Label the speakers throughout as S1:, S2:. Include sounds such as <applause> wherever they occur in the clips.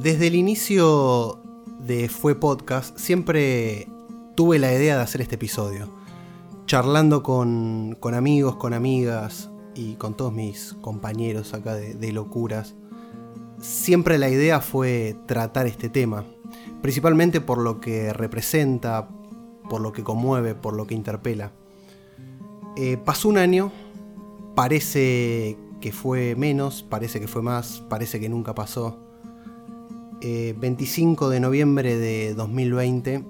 S1: Desde el inicio de Fue Podcast siempre tuve la idea de hacer este episodio. Charlando con, con amigos, con amigas y con todos mis compañeros acá de, locuras. Siempre la idea fue tratar este tema. Principalmente por lo que representa, por lo que conmueve, por lo que interpela. Eh, pasó un año, parece que fue menos, parece que fue más, parece que nunca pasó. 25 eh, de noviembre de 2020,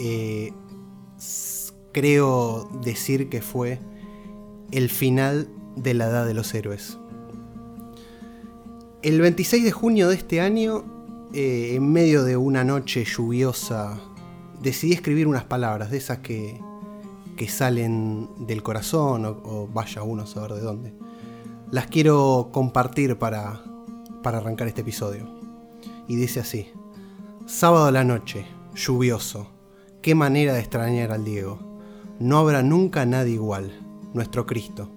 S1: eh, creo decir que fue el final de la Edad de los Héroes. El 26 de junio de este año, en medio de una noche lluviosa, decidí escribir unas palabras de esas que, que salen del corazón o, vaya uno a saber de dónde. Las quiero compartir para, para arrancar este episodio. Y dice así, sábado a la noche, lluvioso, qué manera de extrañar al Diego. No habrá nunca nadie igual, nuestro Cristo.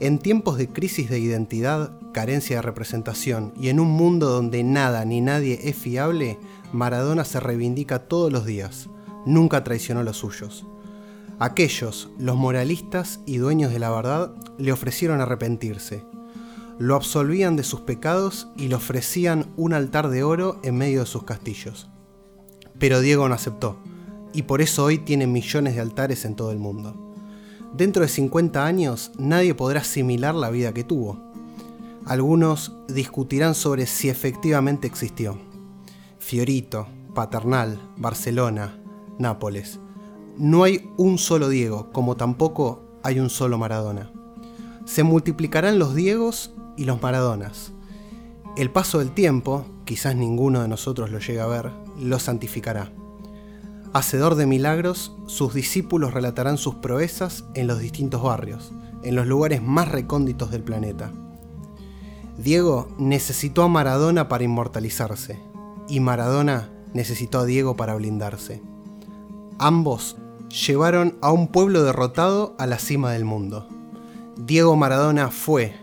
S1: En tiempos de crisis de identidad, carencia de representación y en un mundo donde nada ni nadie es fiable, Maradona se reivindica todos los días. Nunca traicionó los suyos. Aquellos, los moralistas y dueños de la verdad, le ofrecieron arrepentirse. Lo absolvían de sus pecados y le ofrecían un altar de oro en medio de sus castillos. Pero Diego no aceptó, y por eso hoy tiene millones de altares en todo el mundo. Dentro de 50 años nadie podrá asimilar la vida que tuvo. Algunos discutirán sobre si efectivamente existió. Fiorito, Paternal, Barcelona, Nápoles no hay un solo Diego, como tampoco hay un solo Maradona. Se multiplicarán los Diegos y los Maradonas. El paso del tiempo, quizás ninguno de nosotros lo llegue a ver, lo santificará. Hacedor de milagros, sus discípulos relatarán sus proezas en los distintos barrios, en los lugares más recónditos del planeta. Diego necesitó a Maradona para inmortalizarse, y Maradona necesitó a Diego para blindarse. Ambos llevaron a un pueblo derrotado a la cima del mundo. Diego Maradona fue,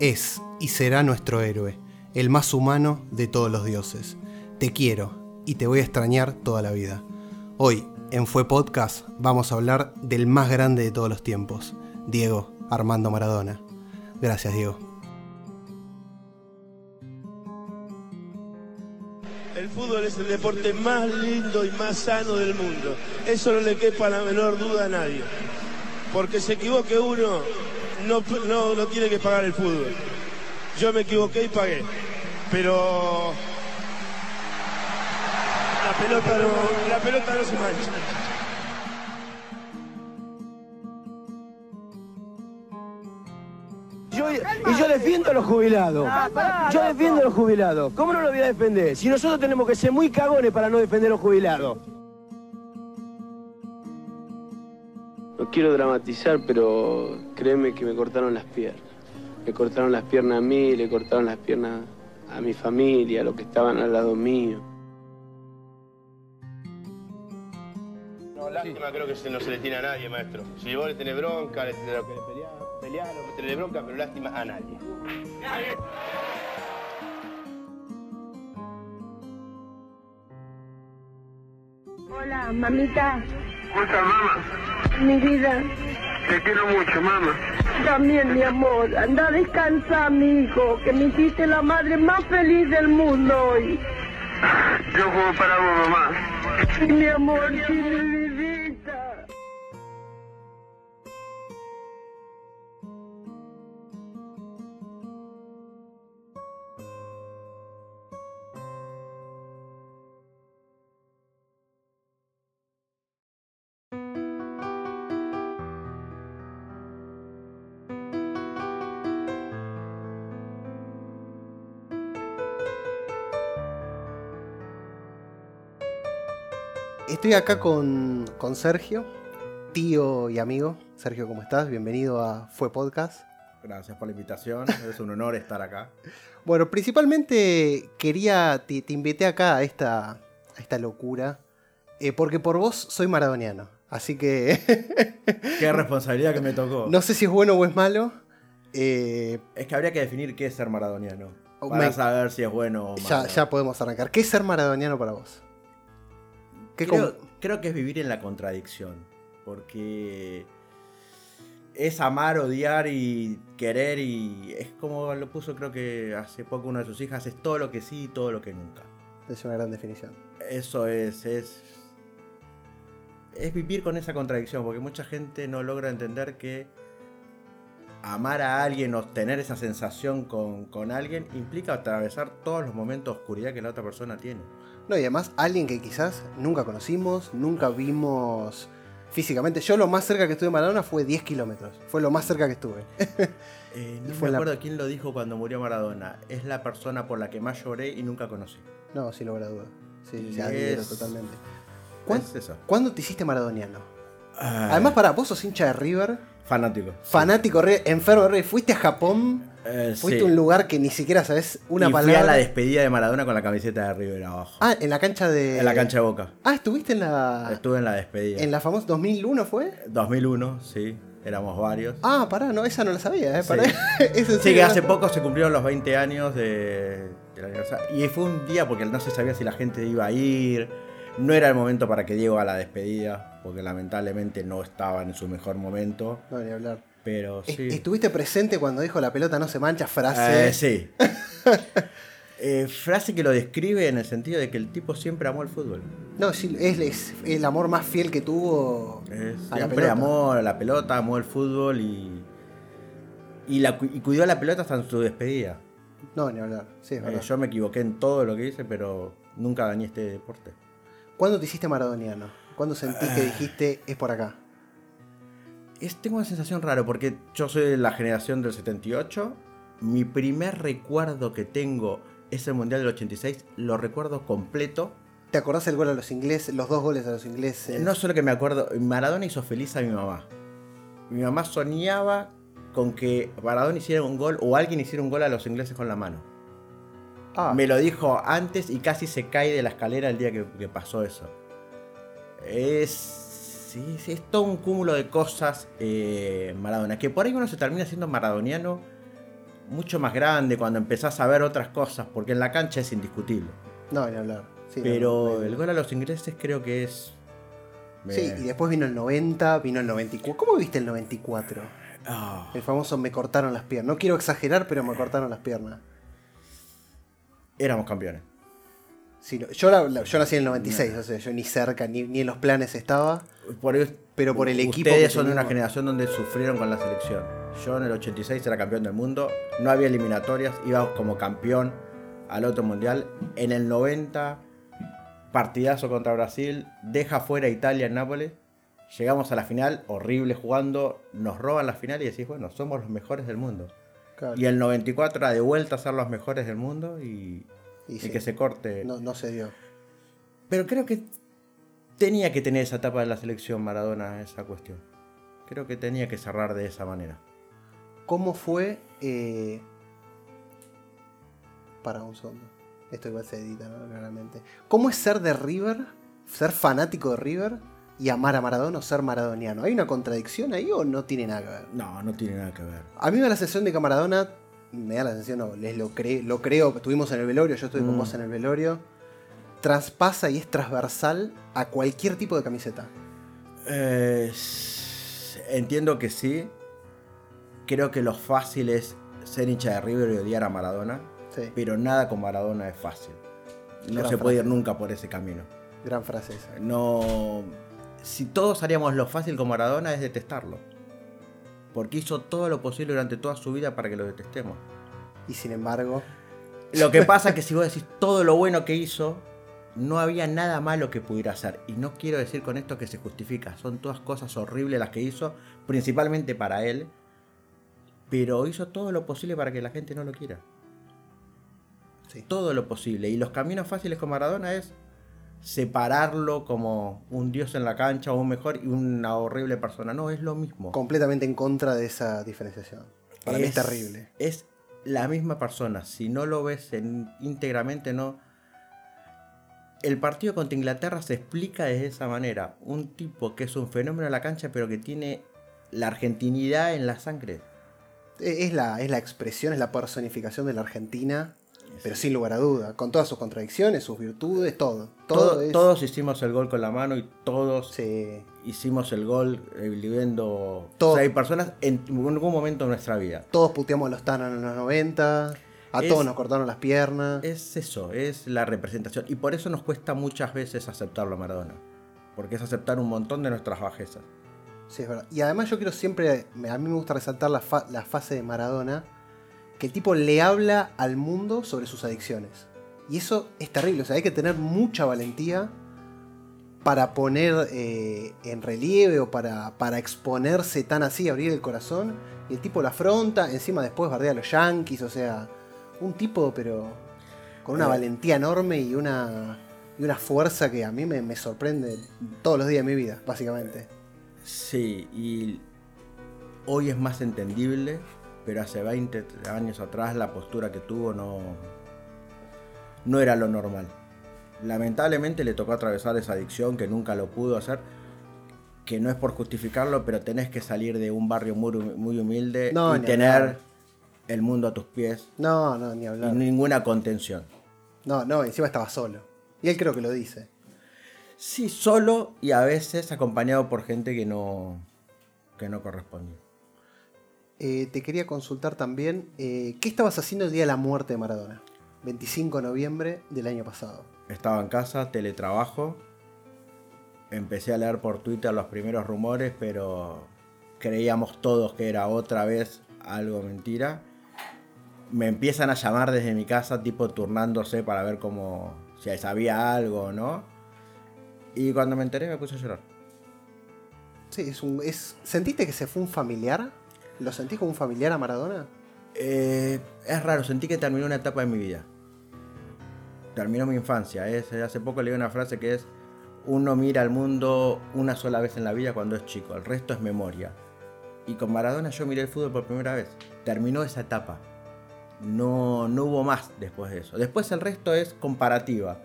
S1: es y será nuestro héroe, el más humano de todos los dioses. Te quiero y te voy a extrañar toda la vida. Hoy, en Fue Podcast, vamos a hablar del más grande de todos los tiempos, Diego Armando Maradona. Gracias, Diego.
S2: El fútbol es el deporte más lindo y más sano del mundo. Eso no le quepa la menor duda a nadie. Porque se equivoque uno, no, no, tiene que pagar el fútbol. Yo me equivoqué y pagué. Pero la pelota no, la pelota no se mancha.
S3: y yo defiendo a los jubilados. Yo defiendo a los jubilados. ¿Cómo no lo voy a defender? Si nosotros tenemos que ser muy cagones para no defender a los jubilados.
S4: No quiero dramatizar, pero créeme que me cortaron las piernas. Me cortaron las piernas a mí, le cortaron las piernas a mi familia, a los que estaban al lado mío.
S2: No, lástima creo que no se le tiene a nadie, maestro. Si vos le tenés bronca, le tenés que pelear pelear o meterle bronca, pero lástima a nadie.
S5: Hola, mamita.
S6: ¿Cómo estás, mamá?
S5: Mi vida.
S6: Te quiero mucho, mamá.
S5: También, mi amor. Anda a descansar, mi hijo, que me hiciste la madre más feliz del mundo hoy.
S6: Yo juego para vos, mamá.
S5: Sí, mi amor, sí, mi vidita.
S1: Estoy acá con, Sergio, tío y amigo. Sergio, ¿cómo estás? Bienvenido a Fue Podcast.
S7: Gracias por la invitación, es un honor estar acá. <laughs>
S1: Bueno, principalmente quería, te, invité acá a esta, a esta locura, eh, porque por vos soy maradoniano. Así que. <laughs>
S7: Qué responsabilidad que me tocó.
S1: No sé si es bueno o es malo. Eh,
S7: es que habría que definir qué es ser maradoniano.
S1: Oh,
S7: Para
S1: me-
S7: saber si es bueno o malo.
S1: ya, ya podemos arrancar. ¿Qué es ser maradoniano para vos? ¿Qué
S7: creo, creo que es vivir en la contradicción. Porque es amar, odiar y querer y es como lo puso creo que hace poco una de sus hijas, es todo lo que sí y todo lo que nunca.
S1: es una gran definición.
S7: Eso es, es, es vivir con esa contradicción, porque mucha gente no logra entender que amar a alguien o tener esa sensación con, con alguien implica atravesar todos los momentos de oscuridad que la otra persona tiene.
S1: No, y además alguien que quizás nunca conocimos, nunca vimos físicamente. Yo lo más cerca que estuve de Maradona fue 10 kilómetros. Fue lo más cerca que estuve. <laughs>
S7: Eh, no me
S1: la-
S7: acuerdo quién lo dijo cuando murió Maradona. Es la persona por la que más lloré y nunca conocí.
S1: No, sin lugar a duda. Sí, sí,
S7: es-
S1: totalmente. ¿Cuán-
S7: Es eso.
S1: ¿Cuándo te hiciste maradoniano?
S7: Ah,
S1: Además, para vos sos hincha de River,
S7: fanático.
S1: fanático, River, enfermo de River. Fuiste a Japón,
S7: Eh,
S1: fuiste
S7: sí.
S1: a un lugar que ni siquiera sabes una
S7: y
S1: palabra.
S7: Fui a la despedida de Maradona con la camiseta de River abajo.
S1: Ah, en la cancha de.
S7: En la cancha de Boca.
S1: Ah, estuviste en la.
S7: Estuve en la despedida.
S1: En la famosa 2001 fue.
S7: 2001, sí. Éramos varios.
S1: Ah, pará, no, esa no la sabía, ¿eh?
S7: Sí.
S1: Pará.
S7: Sí, <laughs>
S1: serio,
S7: que
S1: ¿no?
S7: hace poco se cumplieron los 20 años de, del aniversario. Y fue un día porque no se sabía si la gente iba a ir. No era el momento para que Diego a la despedida, porque lamentablemente no estaba en su mejor momento.
S1: No, ni hablar.
S7: Pero
S1: Est-
S7: sí.
S1: ¿Estuviste presente cuando dijo la pelota no se mancha? Frase.
S7: Eh, sí. <laughs> Eh, frase que lo describe en el sentido de que el tipo siempre amó el fútbol.
S1: No, sí, es, es el amor más fiel que tuvo
S7: Es-
S1: a la
S7: siempre
S1: pelota.
S7: amó a la pelota, amó el fútbol y, y, la, cu- y cuidó la pelota hasta en su despedida.
S1: No, ni hablar. Sí, es
S7: Eh,
S1: verdad.
S7: yo me equivoqué en todo lo que hice, pero nunca dañé este deporte.
S1: ¿Cuándo te hiciste maradoniano? ¿Cuándo sentís
S7: Ah.
S1: que dijiste es por acá?
S7: Es, tengo una sensación rara porque yo soy de la generación del 78. Mi primer recuerdo que tengo es el Mundial del 86. Lo recuerdo completo.
S1: ¿Te acordás el gol a los ingleses, los dos goles a los ingleses?
S7: No solo que me acuerdo, Maradona hizo feliz a mi mamá. Mi mamá soñaba con que Maradona hiciera un gol o alguien hiciera un gol a los ingleses con la mano.
S1: Ah,
S7: Me lo dijo antes y casi se cae de la escalera el día que, que pasó eso. Es, sí, es todo un cúmulo de cosas eh, Maradona. Que por ahí uno se termina siendo maradoniano mucho más grande cuando empezás a ver otras cosas, porque en la cancha es indiscutible.
S1: no, ni hablar. Sí,
S7: Pero
S1: no, no,
S7: el gol a los ingleses creo que es...
S1: Sí,
S7: me-
S1: y después vino el 90, vino el 94. ¿Cómo viste el 94?
S7: Ah,
S1: El famoso me cortaron las piernas. No quiero exagerar, pero me cortaron las piernas.
S7: éramos campeones.
S1: Sí, no- yo, la- la- yo nací en el 96, o sea, yo ni cerca, ni, ni en los planes estaba.
S7: Por
S1: Pero por el equipo
S7: Ustedes son de una generación donde sufrieron con la selección. Yo en el 86 era campeón del mundo, no había eliminatorias, iba como campeón al otro mundial. En el 90, partidazo contra Brasil, deja fuera a Italia en Nápoles. Llegamos a la final, horrible jugando, nos roban la final y decís, bueno, somos los mejores del mundo.
S1: Claro.
S7: Y el 94 era de vuelta a ser los mejores del mundo y,
S1: Y
S7: y
S1: sí,
S7: que se corte.
S1: no, no se dio.
S7: Pero creo que tenía que tener esa etapa de la selección Maradona, esa cuestión. Creo que tenía que cerrar de esa manera.
S1: ¿Cómo fue? eh, Para un segundo. Esto igual se edita, ¿no? Claramente. ¿Cómo es ser de River? Ser fanático de River y amar a Maradona o ser maradoniano. ¿Hay una contradicción ahí o no tiene nada que ver?
S7: No, no tiene nada que ver.
S1: A mí me da la sensación de que Maradona, me da la sensación, no, les lo, cre- lo creo, estuvimos en el velorio, yo estuve con
S7: Mm.
S1: vos en el velorio, traspasa y es transversal a cualquier tipo de camiseta.
S7: Eh, entiendo que sí. Creo que lo fácil es ser hincha de River y odiar a Maradona.
S1: Sí,
S7: Pero nada con Maradona es fácil. No
S1: Gran
S7: se puede ir nunca por ese camino.
S1: gran frase esa.
S7: No. Si todos haríamos lo fácil con Maradona es detestarlo. Porque hizo todo lo posible durante toda su vida para que lo detestemos.
S1: Y sin embargo,
S7: Lo que <laughs> pasa es que si vos decís todo lo bueno que hizo, no había nada malo que pudiera hacer. Y no quiero decir con esto que se justifica. Son todas cosas horribles las que hizo, principalmente para él. Pero hizo todo lo posible para que la gente no lo quiera.
S1: sí.
S7: Todo lo posible. Y los caminos fáciles con Maradona es separarlo como un dios en la cancha o un mejor y una horrible persona. No, es lo mismo.
S1: completamente en contra de esa diferenciación. Para mí es terrible.
S7: Es la misma persona. Si no lo ves en- íntegramente, no. El partido contra Inglaterra se explica de esa manera. Un tipo que es un fenómeno en la cancha, pero que tiene la argentinidad en la sangre.
S1: E- Es la, es la expresión, es la personificación de la Argentina pero sin lugar a duda, con todas sus contradicciones, sus virtudes, todo. Todo
S7: Todo-
S1: es-
S7: Todos hicimos el gol con la mano y todos
S1: Sí.
S7: hicimos el gol eh, viviendo seis personas en algún momento de nuestra vida.
S1: Todos puteamos a los Thanos en los 90. A
S7: Es-
S1: todos nos cortaron las piernas.
S7: Es eso, es la representación. Y por eso nos cuesta muchas veces aceptarlo a Maradona. Porque es aceptar un montón de nuestras bajezas.
S1: Sí, es verdad. Y además yo quiero siempre, a mí me gusta resaltar la, fa- la fase de Maradona, que el tipo le habla al mundo sobre sus adicciones. Y eso es terrible, o sea, hay que tener mucha valentía para poner eh, en relieve o para, para exponerse tan así, abrir el corazón. Y el tipo lo afronta, encima después bardea a los yankees, o sea, un tipo pero con una
S7: Eh.
S1: valentía enorme y una, y una fuerza que a mí me, me sorprende todos los días de mi vida, básicamente.
S7: Sí, y hoy es más entendible, pero hace 20 años atrás la postura que tuvo no, no era lo normal. Lamentablemente le tocó atravesar esa adicción que nunca lo pudo hacer, que no es por justificarlo, pero tenés que salir de un barrio muy, hum- muy humilde
S1: No,
S7: y tener
S1: hablar.
S7: el mundo a tus pies
S1: No, no, ni
S7: y
S1: hablar.
S7: ninguna contención.
S1: No, no, encima estaba solo. Y él creo que lo dice.
S7: Sí, solo y a veces acompañado por gente que no, que no correspondía.
S1: Eh, te quería consultar también, eh, ¿qué estabas haciendo el día de la muerte de Maradona? 25 de noviembre del año pasado.
S7: Estaba en casa, teletrabajo. Empecé a leer por Twitter los primeros rumores, pero creíamos todos que era otra vez algo mentira. Me empiezan a llamar desde mi casa, tipo turnándose para ver cómo, si sabía algo o no. Y cuando me enteré me puse a llorar.
S1: Sí, es un, es, ¿Sentiste que se fue un familiar? ¿Lo sentís como un familiar a Maradona?
S7: Eh, es raro, sentí que terminó una etapa de mi vida. Terminó mi infancia. Es, hace poco leí una frase que es, uno mira al mundo una sola vez en la vida cuando es chico, el resto es memoria. Y con Maradona yo miré el fútbol por primera vez. Terminó esa etapa. No, no hubo más después de eso. Después el resto es comparativa.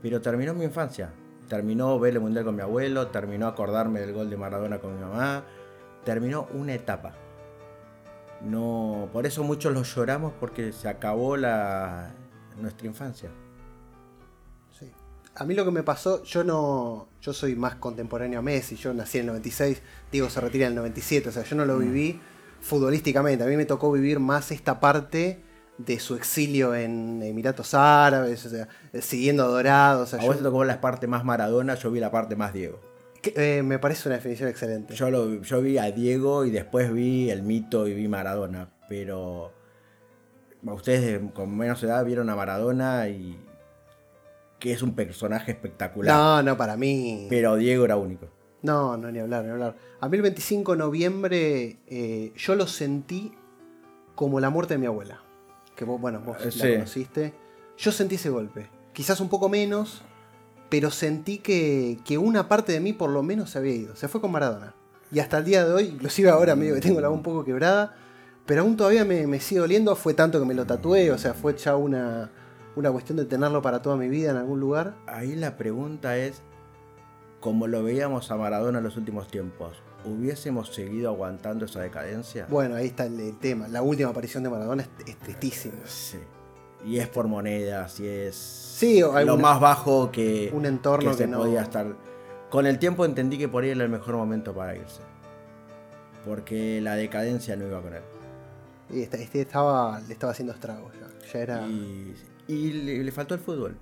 S7: Pero terminó mi infancia. Terminó ver el mundial con mi abuelo, terminó acordarme del gol de Maradona con mi mamá. Terminó una etapa. No, por eso muchos lo lloramos porque se acabó la nuestra infancia.
S1: Sí. A mí lo que me pasó, yo no. Yo soy más contemporáneo a Messi, yo nací en el 96, Diego se retira en el 97, o sea, yo no lo viví futbolísticamente. A mí me tocó vivir más esta parte de su exilio en Emiratos Árabes, o sea, siguiendo a Dorado. O sea,
S7: A
S1: yo-
S7: vos te tocó la parte más Maradona, yo vi la parte más Diego.
S1: Eh, me parece una definición excelente.
S7: Yo, lo, yo vi a Diego y después vi el mito y vi Maradona, pero ustedes con menos edad vieron a Maradona y que es un personaje espectacular.
S1: no, no, para mí.
S7: Pero Diego era único.
S1: No, no, ni hablar, ni hablar. A mí el 25 de noviembre eh, yo lo sentí como la muerte de mi abuela. Que vos, bueno, vos la conociste. Yo sentí ese golpe. Quizás un poco menos, pero sentí que, que una parte de mí por lo menos se había ido. Se fue con Maradona. Y hasta el día de hoy, inclusive ahora medio que tengo la voz un poco quebrada, pero aún todavía me, me sigue doliendo. Fue tanto que me lo tatué, o sea, fue ya una, una cuestión de tenerlo para toda mi vida en algún lugar.
S7: Ahí la pregunta es, como lo veíamos a Maradona en los últimos tiempos, ¿hubiésemos seguido aguantando esa decadencia?
S1: Bueno, ahí está el, el tema. La última aparición de Maradona es, es tristísima.
S7: Sí. Y es por monedas, y es
S1: Sí, o hay
S7: lo más bajo que,
S1: un entorno
S7: que se
S1: no-
S7: podía estar. Con el tiempo entendí que por ahí era el mejor momento para irse. Porque la decadencia no iba con él.
S1: Y este, este estaba, le estaba haciendo estragos ya. Ya era.
S7: Y, y le, le faltó el fútbol.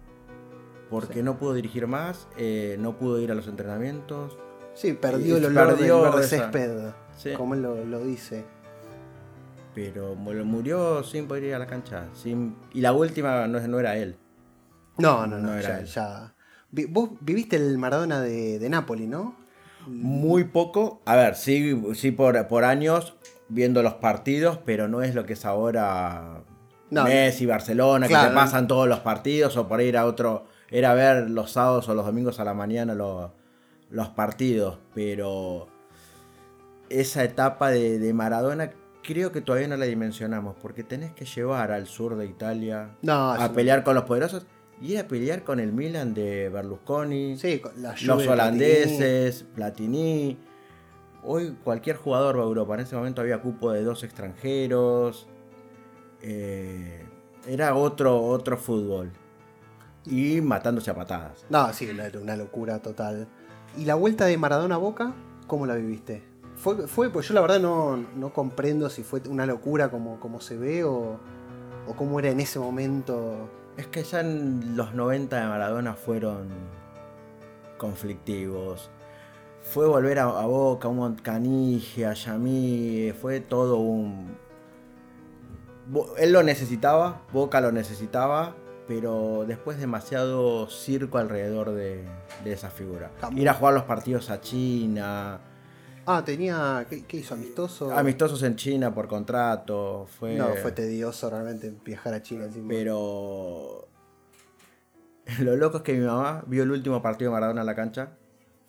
S7: Porque
S1: Sí.
S7: no pudo dirigir más, eh, no pudo ir a los entrenamientos.
S1: Sí, perdió
S7: y
S1: el olor
S7: perdió
S1: del césped.
S7: Sí.
S1: Como él lo, lo dice.
S7: Pero mu- murió sin poder ir a la cancha. Sin, y la última no, no era él.
S1: No, no, no.
S7: No era
S1: ya,
S7: él.
S1: ya. Vos viviste el Maradona de, de Napoli, ¿no?
S7: Muy poco. A ver, sí, sí por, por años viendo los partidos, pero no es lo que es ahora
S1: No.
S7: Messi, Barcelona,
S1: Claro,
S7: que te pasan todos los partidos o por ir a otro. Era ver los sábados o los domingos a la mañana los, los partidos, pero esa etapa de, de Maradona creo que todavía no la dimensionamos, porque tenés que llevar al sur de Italia
S1: No,
S7: a pelear con los poderosos y a pelear con el Milan de Berlusconi
S1: Sí,
S7: los holandeses, Platini. Hoy cualquier jugador va a Europa. En ese momento había cupo de dos extranjeros. Eh, Era otro, otro fútbol. Y matándose a patadas.
S1: No, sí, una, una locura total. ¿Y la vuelta de Maradona a Boca? ¿Cómo la viviste? Fue, fue pues yo la verdad no, no comprendo si fue una locura como, como se ve o, o cómo era en ese momento.
S7: Es que ya en los 90 de Maradona fueron conflictivos. Fue volver a, a Boca, un Montcanigia, a Yamí, fue todo un... Él lo necesitaba, Boca lo necesitaba, pero después demasiado circo alrededor de, de esa figura. Ir a jugar los partidos a China,
S1: Ah, tenía. ¿Qué, qué hizo? ¿Amistoso?
S7: amistosos en China por contrato, fue...
S1: No, fue tedioso realmente viajar a China. encima.
S7: Pero lo loco es que mi mamá vio el último partido de Maradona en la cancha.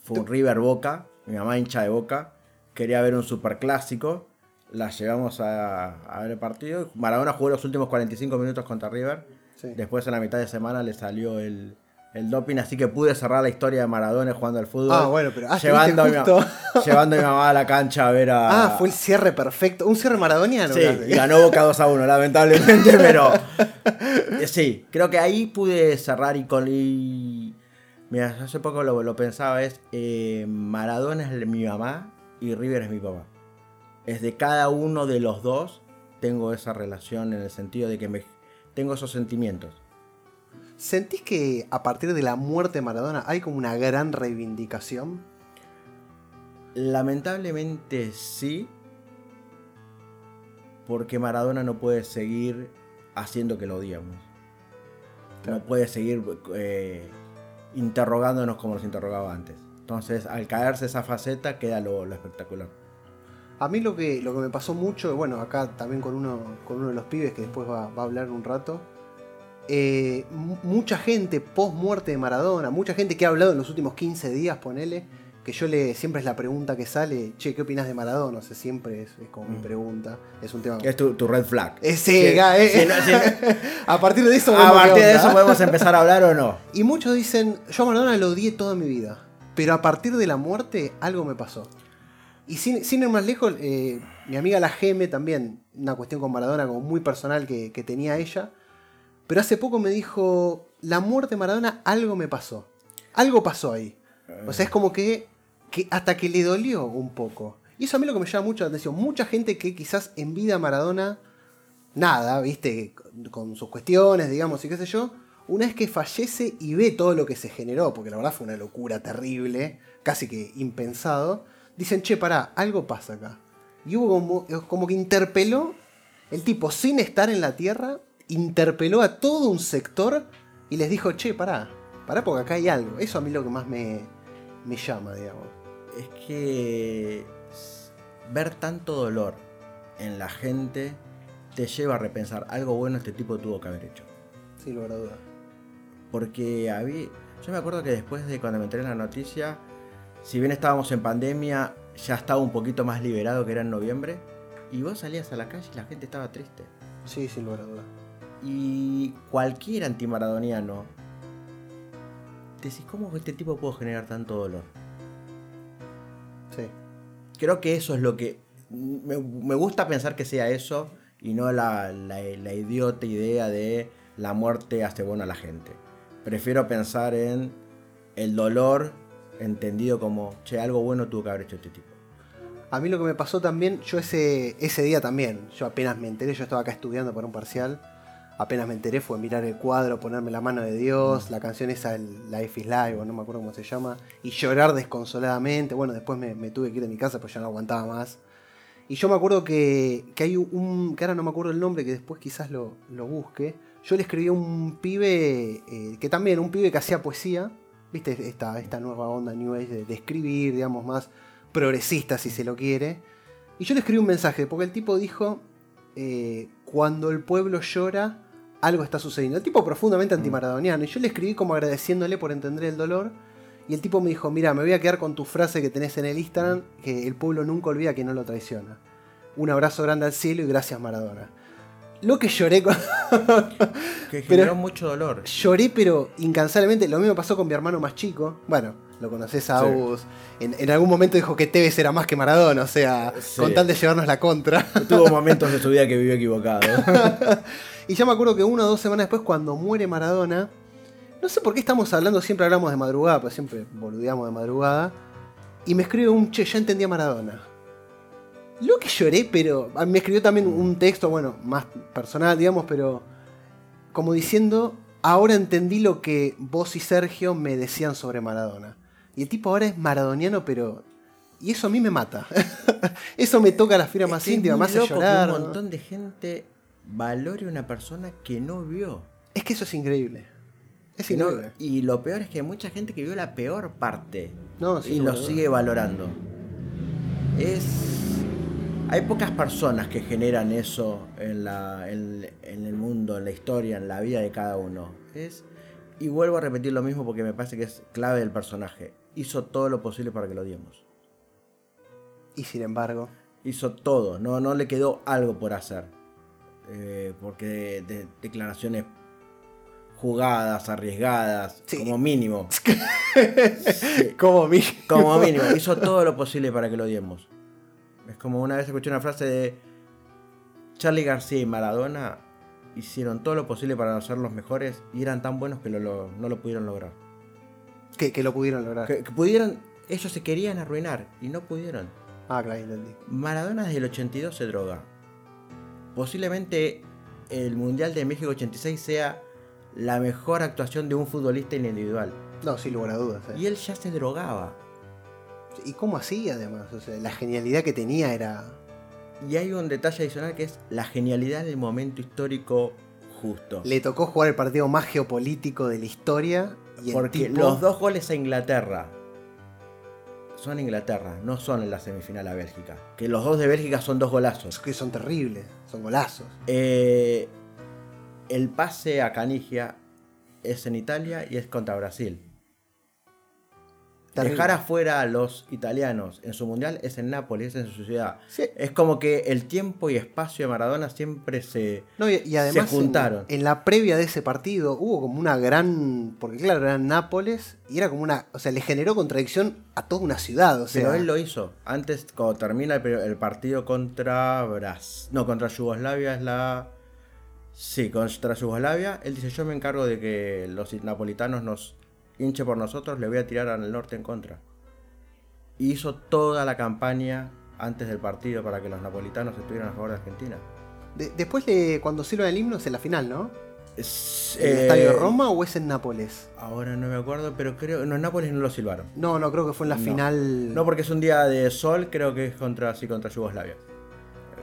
S7: Fue un River Boca. Mi mamá hincha de Boca. Quería ver un superclásico. La llevamos a, a ver el partido. Maradona jugó los últimos 45 minutos contra River.
S1: Sí.
S7: Después en la mitad de semana le salió el, el doping. Así que pude cerrar la historia de Maradona jugando al fútbol.
S1: Ah, bueno, pero- ah,
S7: llevando, a mi, <laughs> llevando a mi mamá a la cancha a ver a...
S1: Ah, fue el cierre perfecto. Un cierre maradoniano.
S7: Sí, y ganó Boca 2 a 1, lamentablemente, <laughs> pero eh, sí, creo que ahí pude cerrar y con... y- Mira, hace poco lo, lo pensaba, es eh, Maradona es mi mamá y River es mi papá. Es de cada uno de los dos tengo esa relación en el sentido de que me, tengo esos sentimientos.
S1: ¿Sentís que a partir de la muerte de Maradona hay como una gran reivindicación?
S7: Lamentablemente sí, porque Maradona no puede seguir haciendo que lo odiamos. No puede seguir eh, interrogándonos como nos interrogaba antes. Entonces, al caerse esa faceta, queda lo, lo espectacular.
S1: A mí lo que, lo que me pasó mucho, bueno, acá también con uno, con uno de los pibes que después va, va a hablar un rato. Eh, mu- mucha gente post muerte de Maradona, mucha gente que ha hablado en los últimos 15 días, ponele, que yo le siempre es la pregunta que sale, che, ¿qué opinas de Maradona? O sea, siempre es, es como mi pregunta, es un tema...
S7: Es tu, tu red flag.
S1: Es
S7: Sí,
S1: eh.
S7: sí, no, sí, <laughs>
S1: a partir de eso...
S7: a partir de eso podemos empezar a hablar o no.
S1: Y muchos dicen, yo a Maradona lo odié toda mi vida, pero a partir de la muerte algo me pasó. Y sin, sin ir más lejos, eh, mi amiga la Geme también, una cuestión con Maradona como muy personal que, que tenía ella, pero hace poco me dijo, la muerte de Maradona algo me pasó. Algo pasó ahí. O sea, es como que, que hasta que le dolió un poco. Y eso a mí lo que me llama mucho la atención. Mucha gente que quizás en vida Maradona nada, viste, con- con sus cuestiones, digamos, y qué sé yo, una vez que fallece y ve todo lo que se generó, porque la verdad fue una locura terrible, casi que impensado, dicen, che, pará, algo pasa acá. Y hubo como, como que interpeló, el tipo sin estar en la Tierra, interpeló a todo un sector y les dijo, che, pará, pará porque acá hay algo. Eso a mí lo que más me, me llama, digamos.
S7: Es que ver tanto dolor en la gente te lleva a repensar algo bueno este tipo tuvo que haber hecho.
S1: Sin lugar a dudas.
S7: Porque había, yo me acuerdo que después de cuando me enteré en la noticia, si bien estábamos en pandemia, ya estaba un poquito más liberado que era en noviembre, y vos salías a la calle y la gente estaba triste.
S1: Sí, sin lugar a dudas.
S7: Y cualquier antimaradoniano, decís, ¿cómo este tipo pudo generar tanto dolor?
S1: Sí.
S7: Creo que eso es lo que. Me, me gusta pensar que sea eso y no la, la- la idiota idea de la muerte hace bueno a la gente. Prefiero pensar en el dolor entendido como, che, algo bueno tuvo que haber hecho este tipo.
S1: A mí lo que me pasó también, yo ese, ese día también, yo apenas me enteré, yo estaba acá estudiando para un parcial, apenas me enteré fue mirar el cuadro, ponerme la mano de Dios, la canción esa, el Life is Life, o no me acuerdo cómo se llama, y llorar desconsoladamente, bueno, después me, tuve que ir de mi casa pues ya no aguantaba más. Y yo me acuerdo que, que hay un, que ahora no me acuerdo el nombre, que después quizás lo, lo busque, yo le escribí a un pibe, eh, que también, un pibe que hacía poesía, viste, esta, esta nueva onda New Age de, de escribir, digamos, más progresista si se lo quiere. Y yo le escribí un mensaje, porque el tipo dijo, eh, cuando el pueblo llora, algo está sucediendo. El tipo profundamente antimaradoniano. Y yo le escribí como agradeciéndole por entender el dolor. Y el tipo me dijo, mira, me voy a quedar con tu frase que tenés en el Instagram, que el pueblo nunca olvida que no lo traiciona. Un abrazo grande al cielo y gracias Maradona. Lo que lloré con... <laughs>
S7: Que
S1: Pero-
S7: generó mucho dolor.
S1: Lloré, pero incansablemente. Lo mismo pasó con mi hermano más chico. Bueno, lo conoces a
S7: Sí.
S1: Agus. En, en algún momento dijo que Tevez era más que Maradona. O sea,
S7: Sí.
S1: con tal de llevarnos la contra.
S7: Tuvo momentos de su vida que vivió equivocado. <laughs>
S1: y ya me acuerdo que una o dos semanas después, cuando muere Maradona. No sé por qué estamos hablando, siempre hablamos de madrugada, pues siempre boludeamos de madrugada. Y me escribe un che, ya entendí a Maradona. Lo que lloré, pero. ah, Me escribió también un texto, bueno, más personal, digamos, pero. Como diciendo, ahora entendí lo que vos y Sergio me decían sobre Maradona. Y el tipo ahora es maradoniano, pero. Y eso a mí me mata. <laughs> eso me toca la fibra más
S7: Es
S1: íntima, más
S7: que
S1: llorar.
S7: un montón de gente valore una persona que no vio.
S1: Es que eso es increíble. Es
S7: no-
S1: increíble.
S7: y lo peor es que hay mucha gente que vio la peor parte
S1: No, sí,
S7: y
S1: no,
S7: lo sigue valorando. Es. Hay pocas personas que generan eso en, la, en, en el mundo, en la historia, en la vida de cada uno. Es. Y vuelvo a repetir lo mismo porque me parece que es clave del personaje. Hizo todo lo posible para que lo diemos.
S1: Y sin embargo.
S7: Hizo todo, no, no le quedó algo por hacer. Eh, porque de, de- declaraciones jugadas, arriesgadas,
S1: Sí.
S7: como mínimo. <laughs>
S1: Como mi.
S7: Como mínimo, hizo todo lo posible para que lo diemos. Es como una vez escuché una frase de Charlie García y Maradona hicieron todo lo posible para ser los mejores y eran tan buenos que lo- lo- no lo pudieron lograr.
S1: Que, que lo pudieron lograr.
S7: Que, que pudieron, ellos se querían arruinar y no pudieron.
S1: Ah, claro, entendí.
S7: Maradona desde el 82 se droga. Posiblemente el Mundial de México 86 sea la mejor actuación de un futbolista individual.
S1: No, sin lugar a dudas. eh.
S7: Y él ya se drogaba.
S1: ¿Y cómo hacía además? O sea, la genialidad que tenía era.
S7: Y hay un detalle adicional que es la genialidad del momento histórico justo.
S1: Le tocó jugar el partido más geopolítico de la historia. Y
S7: Porque
S1: tipo-
S7: los dos goles a Inglaterra son Inglaterra, no son en la semifinal a Bélgica. Que los dos de Bélgica son dos golazos.
S1: que son terribles, son golazos.
S7: Eh, el pase a Canigia es en Italia y es contra Brasil. Dejar afuera a los italianos en su mundial es en Nápoles, es en su ciudad.
S1: Sí.
S7: Es como que el tiempo y espacio de Maradona siempre se.
S1: No, y, y además
S7: Se juntaron.
S1: En, la previa de ese partido hubo como una gran. Porque claro, era Nápoles y era como una. O sea, le generó contradicción a toda una ciudad. O sea,
S7: Pero él lo hizo. Antes, cuando termina el, el partido contra Brasil. No, contra Yugoslavia es la. Sí, contra Yugoslavia. Él dice: Yo me encargo de que los napolitanos nos hinche por nosotros, le voy a tirar al norte en contra. Y hizo toda la campaña antes del partido para que los napolitanos estuvieran a favor de Argentina.
S1: de- después de cuando silban el himno es en la final, ¿no?
S7: Es,
S1: ¿En el
S7: eh,
S1: estadio de Roma o es en Nápoles?
S7: Ahora no me acuerdo, pero creo. No, en Nápoles no lo silbaron.
S1: No, no, creo que fue en la
S7: No.
S1: final.
S7: No, porque es un día de sol, creo que es contra, sí, contra Yugoslavia.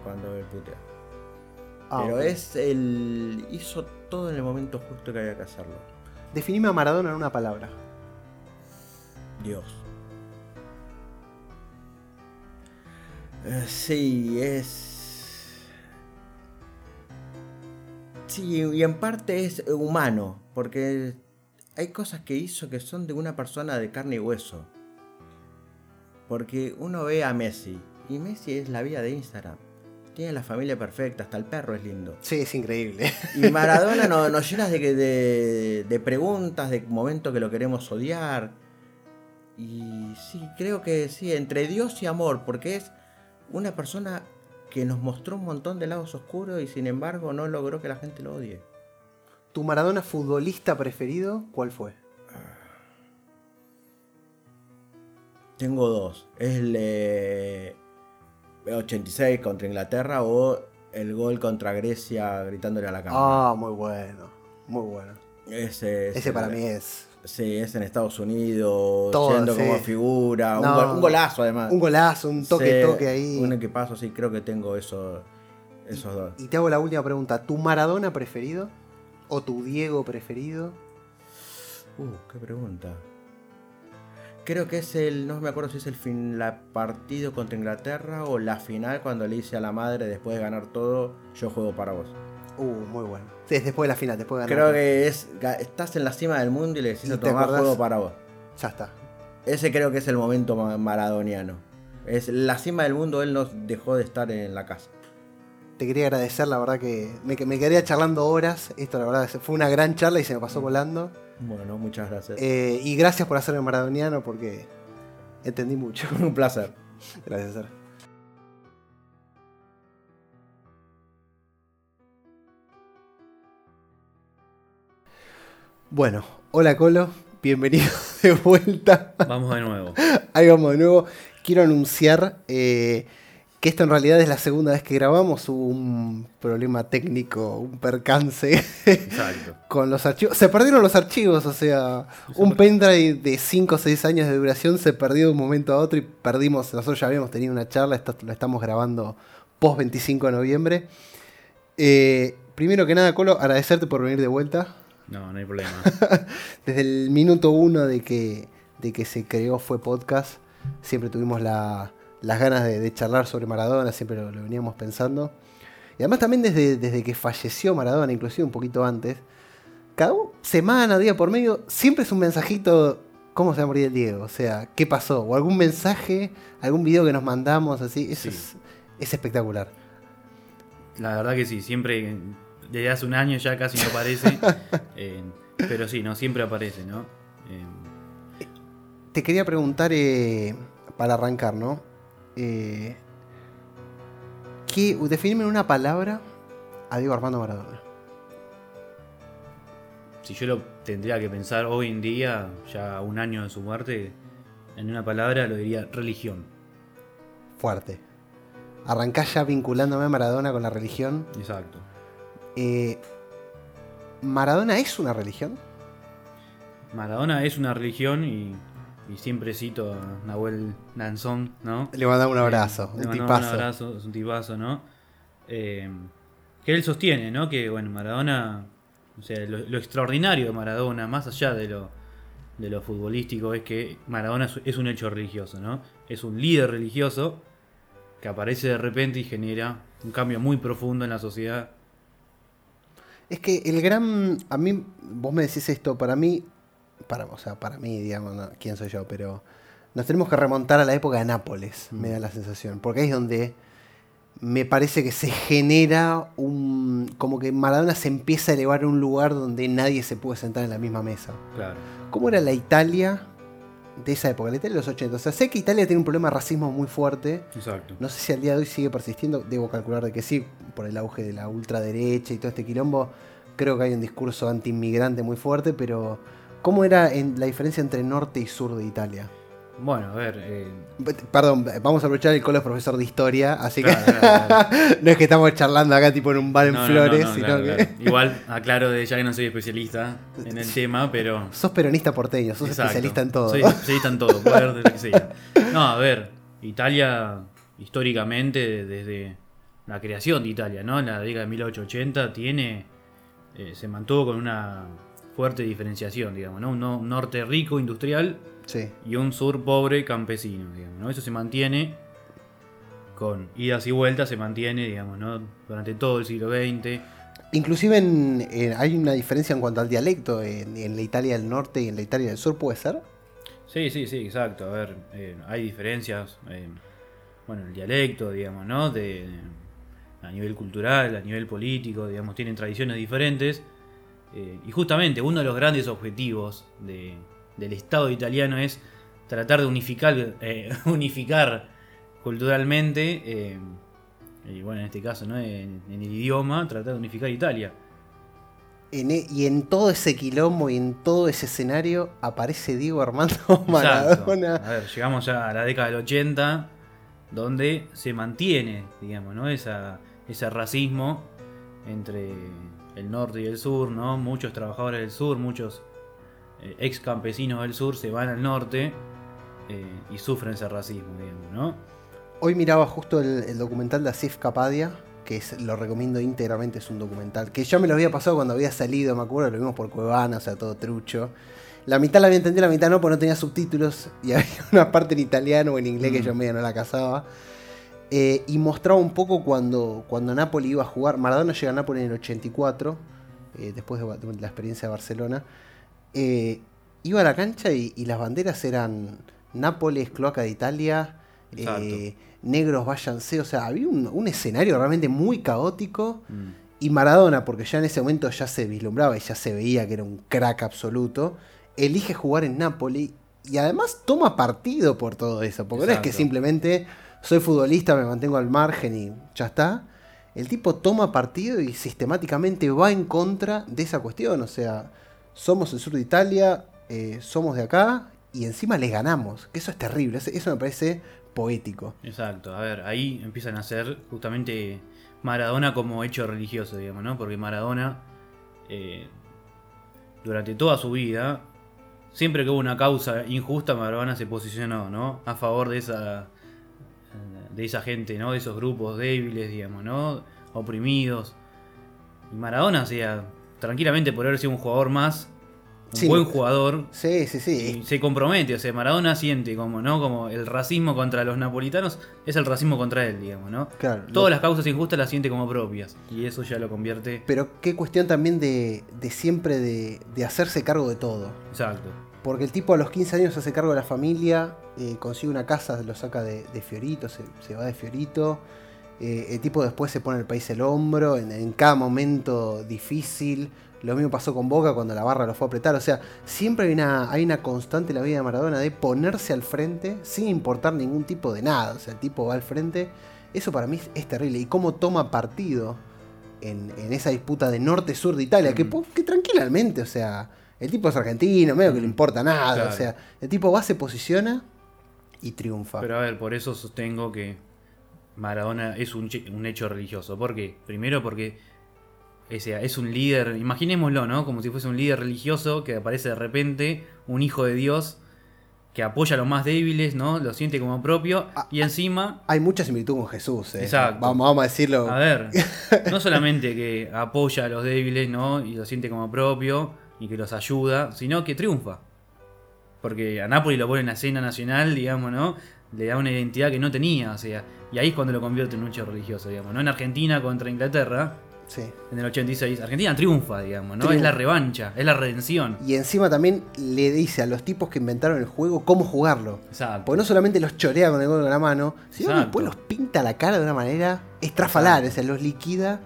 S7: Cuando él putea.
S1: Ah,
S7: Pero es el. hizo todo en el momento justo que había que hacerlo.
S1: Definime a Maradona en una palabra.
S7: Dios. Eh, sí, es. Sí, y en parte es humano, porque hay cosas que hizo que son de una persona de carne y hueso. Porque uno ve a Messi, y Messi es la vida de Instagram. Tiene la familia perfecta, hasta el perro es lindo.
S1: Sí, es increíble.
S7: Y Maradona no- nos llena de, que- de, de preguntas, de momentos que lo queremos odiar. Y sí, creo que sí, entre Dios y amor, porque es una persona que nos mostró un montón de lados oscuros y sin embargo no logró que la gente lo odie.
S1: ¿Tu Maradona futbolista preferido cuál fue?
S7: Tengo dos. Es el eh, 86 contra Inglaterra o el gol contra Grecia gritándole a la cámara.
S1: Ah, muy bueno. Muy bueno.
S7: Ese, es
S1: Ese para mí es
S7: Sí, es en Estados Unidos,
S1: Todo,
S7: siendo
S1: sí.
S7: como figura, un,
S1: No.
S7: gol- un golazo además.
S1: un golazo, un toque,
S7: Sí,
S1: toque ahí.
S7: Un equipazo, sí, creo que tengo eso, esos dos.
S1: Y te hago la última pregunta. ¿Tu Maradona preferido? ¿O tu Diego preferido?
S7: Uh, qué pregunta. Creo que es el, no me acuerdo si es el fin, la partido contra Inglaterra o la final cuando le dice a la madre después de ganar todo, yo juego para vos.
S1: Uh, muy bueno. Sí, es después de la final, después de ganar.
S7: Creo que es, estás en la cima del mundo y le decís
S1: ¿Y
S7: a juego para vos.
S1: Ya está.
S7: Ese creo que es el momento ma- maradoniano. Es la cima del mundo, él no dejó de estar en la casa.
S1: te quería agradecer, la verdad que me, me quedaría charlando horas. Esto, la verdad, fue una gran charla y se me pasó volando.
S7: Bueno, muchas gracias.
S1: Eh, y gracias por hacerme maradoniano porque entendí mucho. <laughs>
S7: Un placer.
S1: Gracias, Sara. Bueno, hola Colo, bienvenido <laughs> de vuelta.
S8: Vamos de nuevo.
S1: Ahí vamos de nuevo. Quiero anunciar eh, que esto en realidad es la segunda vez que grabamos. Hubo un problema técnico, un percance <laughs> con los archivos. Se perdieron los archivos, o sea, un pendrive de 5 o 6 años de duración se perdió de un momento a otro y perdimos. Nosotros ya habíamos tenido una charla, esto lo estamos grabando post 25 de noviembre. Eh, primero que nada, Colo, agradecerte por venir de vuelta.
S8: No, no hay problema. <laughs>
S1: Desde el minuto uno de que, de que se creó fue podcast, siempre tuvimos la- las ganas de, de charlar sobre Maradona, siempre lo, lo veníamos pensando. Y además también desde, desde que falleció Maradona, inclusive un poquito antes, cada semana, día por medio, siempre es un mensajito, ¿cómo se va a morir el Diego? O sea, ¿qué pasó? O algún mensaje, algún video que nos mandamos, así, eso
S8: Sí.
S1: es, es espectacular.
S8: La verdad que sí, siempre, desde hace un año ya casi no aparece. <laughs> eh, pero sí, no, siempre aparece, ¿no? Eh,
S1: Te quería preguntar, eh, para arrancar, ¿no? Eh, ¿qué, definime en una palabra a Diego Armando Maradona.
S8: si yo lo tendría que pensar hoy en día, ya un año de su muerte, en una palabra lo diría religión.
S1: Fuerte. Arrancás ya vinculándome a Maradona con la religión.
S8: Exacto.
S1: Eh, ¿Maradona es una religión?
S8: Maradona es una religión y, y siempre cito a Nahuel Nanzón, ¿no?
S1: Le mandamos un abrazo,
S8: Eh, le
S1: un tipazo.
S8: Un abrazo, es un tipazo, ¿no? Eh, que él sostiene, ¿no? Que, bueno, Maradona, o sea, lo, lo extraordinario de Maradona, más allá de lo, de lo futbolístico, es que Maradona es- es un hecho religioso, ¿no? Es un líder religioso que aparece de repente y genera un cambio muy profundo en la sociedad.
S1: Es que el gran. A mí, vos me decís esto, para mí. Para, o sea, para mí, digamos, no, quién soy yo, pero. Nos tenemos que remontar a la época de Nápoles, me da la sensación. Porque ahí es donde me parece que se genera un. Como que Maradona se empieza a elevar a un lugar donde nadie se puede sentar en la misma mesa.
S8: Claro.
S1: ¿Cómo era la Italia de esa época? La Italia de los 80. O sea, sé que Italia tiene un problema de racismo muy fuerte.
S8: Exacto.
S1: No sé si al día de hoy sigue persistiendo, debo calcular de que sí, por el auge de la ultraderecha y todo este quilombo. Creo que hay un discurso anti-inmigrante muy fuerte, pero ¿cómo era en- la diferencia entre norte y sur de Italia?
S8: Bueno, a ver. eh,
S1: Perdón, vamos a aprovechar el colo es profesor de historia, así
S8: Claro,
S1: que
S8: claro, claro. <laughs>
S1: no es que estamos charlando acá tipo en un bar en
S8: no,
S1: Flores,
S8: no, no,
S1: sino que.
S8: Igual aclaro de ya que no soy especialista en el tema, pero.
S1: sos peronista porteño, sos
S8: Exacto.
S1: especialista en todo.
S8: Soy especialista en todo, poder de lo que sea. No, a ver, Italia, históricamente, desde la creación de Italia, ¿no? En la década de 1880, tiene. eh, se mantuvo con una fuerte diferenciación, digamos, ¿no? Un, no- un norte rico, industrial,
S1: Sí.
S8: y un sur pobre, campesino, digamos, ¿no? Eso se mantiene con idas y vueltas, se mantiene, digamos, ¿no? Durante todo el siglo XX.
S1: Inclusive en- en- hay una diferencia en cuanto al dialecto en, en la Italia del norte y en la Italia del sur, ¿puede ser?
S8: Sí, sí, sí, exacto. A ver, eh, hay diferencias, eh, bueno, el dialecto, digamos, ¿no? De, a nivel cultural, a nivel político, digamos, tienen tradiciones diferentes. Eh, y justamente uno de los grandes objetivos de- del Estado italiano es tratar de unificar, eh, <laughs> unificar culturalmente, eh, y bueno, en este caso, ¿no? En, en el idioma, tratar de unificar Italia.
S1: En e- y en todo ese quilombo y en todo ese escenario aparece Diego Armando <laughs>
S8: Exacto.
S1: Maradona.
S8: A ver, llegamos ya a la década del 80, donde se mantiene, digamos, ¿no? Esa, ese racismo entre el norte y el sur, ¿no? Muchos trabajadores del sur, muchos eh, ex campesinos del sur se van al norte eh, y sufren ese racismo, digamos, ¿no?
S1: Hoy miraba justo el, el documental de Asif Kapadia, que es, lo recomiendo íntegramente, es un documental que ya me lo había pasado cuando había salido, me acuerdo, lo vimos por Cuevana, o sea, todo trucho. La mitad la había entendido, la mitad no, porque no tenía subtítulos y <laughs> había una parte en italiano o en inglés que
S8: Mm.
S1: yo medio no la casaba. Eh, y mostraba un poco cuando, cuando Napoli iba a jugar. Maradona llega a Napoli en el 84, eh, después de, de la experiencia de Barcelona. Eh, iba a la cancha y, y las banderas eran Nápoles, Cloaca de Italia, negros váyanse, o sea, había un, un escenario realmente muy caótico. Y Maradona, porque ya en ese momento ya se vislumbraba y ya se veía que era un crack absoluto, elige jugar en Napoli y además toma partido por todo eso, porque no es que simplemente soy futbolista, me mantengo al margen y ya está. El tipo toma partido y sistemáticamente va en contra de esa cuestión, o sea, somos el sur de Italia, eh, somos de acá y encima les ganamos, que eso es terrible, eso- me parece poético.
S8: Exacto, a ver, ahí empiezan a ser justamente Maradona como hecho religioso, digamos, ¿no? Porque Maradona, eh, durante toda su vida, siempre que hubo una causa injusta, Maradona se posicionó, ¿no? A favor de esa, de esa gente, ¿no? De esos grupos débiles, digamos, ¿no? Oprimidos. Y Maradona, o sea, tranquilamente por haber sido un jugador más, un
S1: Sí.
S8: buen jugador,
S1: Sí, sí, sí.
S8: y se compromete, o sea, Maradona siente como, ¿no? Como el racismo contra los napolitanos es el racismo contra él, digamos, ¿no?
S1: Claro,
S8: Todas
S1: lo-
S8: las causas injustas las siente como propias. Y eso ya lo convierte.
S1: Pero qué cuestión también de, de siempre de, de hacerse cargo de todo.
S8: Exacto.
S1: Porque el tipo a los 15 años se hace cargo de la familia, eh, consigue una casa, lo saca de, de Fiorito, se, se va de Fiorito. eh, el tipo después se pone el país el hombro en, en cada momento difícil. Lo mismo pasó con Boca cuando la barra lo fue a apretar. O sea, siempre hay una, hay una constante en la vida de Maradona de ponerse al frente sin importar ningún tipo de nada. O sea, el tipo va al frente. Eso para mí es, es terrible. Y cómo toma partido en, en esa disputa de norte-sur de Italia. Que, que tranquilamente, o sea, el tipo es argentino, medio que le importa nada.
S8: Claro.
S1: O sea, el tipo va, se posiciona y triunfa.
S8: Pero a ver, por eso sostengo que Maradona es un, hecho religioso. ¿Por qué? Primero porque o sea, es un líder, imaginémoslo, ¿no? Como si fuese un líder religioso que aparece de repente, un hijo de Dios que apoya a los más débiles, ¿no? Lo siente como propio
S1: Ah,
S8: y encima
S1: Hay mucha similitud con Jesús. eh.
S8: Exacto.
S1: Vamos, vamos a decirlo.
S8: A ver, <laughs> no solamente que apoya a los débiles, ¿no? Y lo siente como propio y que los ayuda, sino que triunfa. Porque a Napoli lo pone en la escena nacional, digamos, ¿no? Le da una identidad que no tenía, o sea, y ahí es cuando lo convierte en un hecho religioso, digamos, ¿no? En Argentina contra Inglaterra,
S1: Sí.
S8: en el 86, Argentina triunfa, digamos, ¿no?
S1: Triunfa.
S8: Es la revancha, es la redención.
S1: Y encima también le dice a los tipos que inventaron el juego cómo jugarlo.
S8: Exacto.
S1: Porque no solamente los chorea con el gol en la mano, sino que después los pinta la cara de una manera estrafalar, o sea, los liquida.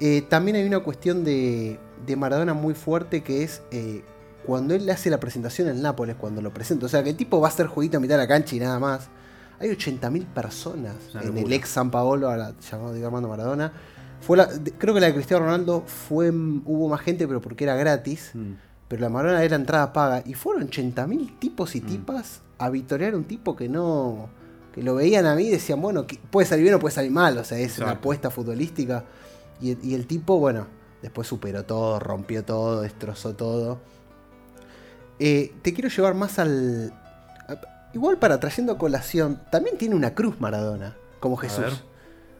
S1: Eh, también hay una cuestión de, de Maradona muy fuerte que es eh, cuando él le hace la presentación en Nápoles, cuando lo presenta. O sea, que el tipo va a hacer jueguito a mitad de la cancha y nada más. Hay 80.000 personas
S8: una
S1: en el ex San Paolo, ahora llamado Diego Armando Maradona. Fue la- creo que la de Cristiano Ronaldo fue hubo más gente, pero porque era gratis.
S8: Mm.
S1: Pero la Maradona era entrada paga. Y fueron 80.000 tipos y
S8: Mm.
S1: tipas a vitorear un tipo que no. que lo veían a mí y decían, bueno, puede salir bien o puede salir mal. O sea, es una
S8: Exacto.
S1: apuesta futbolística. Y el tipo, bueno, después superó todo, rompió todo, destrozó todo. Eh, te quiero llevar más al. a- igual para trayendo a colación, también tiene una cruz Maradona, como. Jesús.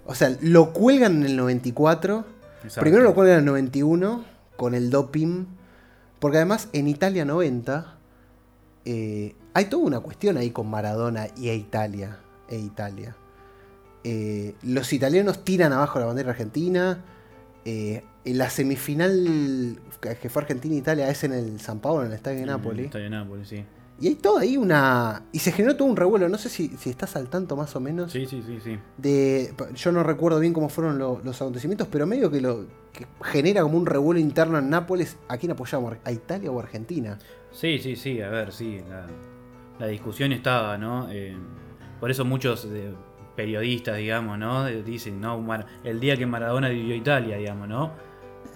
S1: O sea, lo cuelgan en el 94.
S8: Exacto.
S1: Primero lo cuelgan en el 91 con el doping. Porque además en Italia 90 eh, hay toda una cuestión ahí con Maradona y e Italia. E Italia. Eh, los italianos tiran abajo la bandera argentina. eh, en la semifinal que fue Argentina-Italia es en el San Paolo, en el estadio de Nápoles.
S8: Estadio de Nápoles, sí.
S1: Y hay todo ahí una. Y se generó todo un revuelo. No sé si, si estás al tanto más o menos.
S8: Sí, sí, sí, sí.
S1: De, yo no recuerdo bien cómo fueron lo- los acontecimientos, pero medio que lo que genera como un revuelo interno en Nápoles. ¿A quién apoyamos? ¿A Italia o Argentina?
S8: Sí, sí, sí, a ver, sí, la, la discusión estaba, ¿no? Eh, por eso muchos eh, periodistas, digamos, ¿no? Eh, Dicen, ¿no? Mar- el día que Maradona dividió Italia, digamos, ¿no?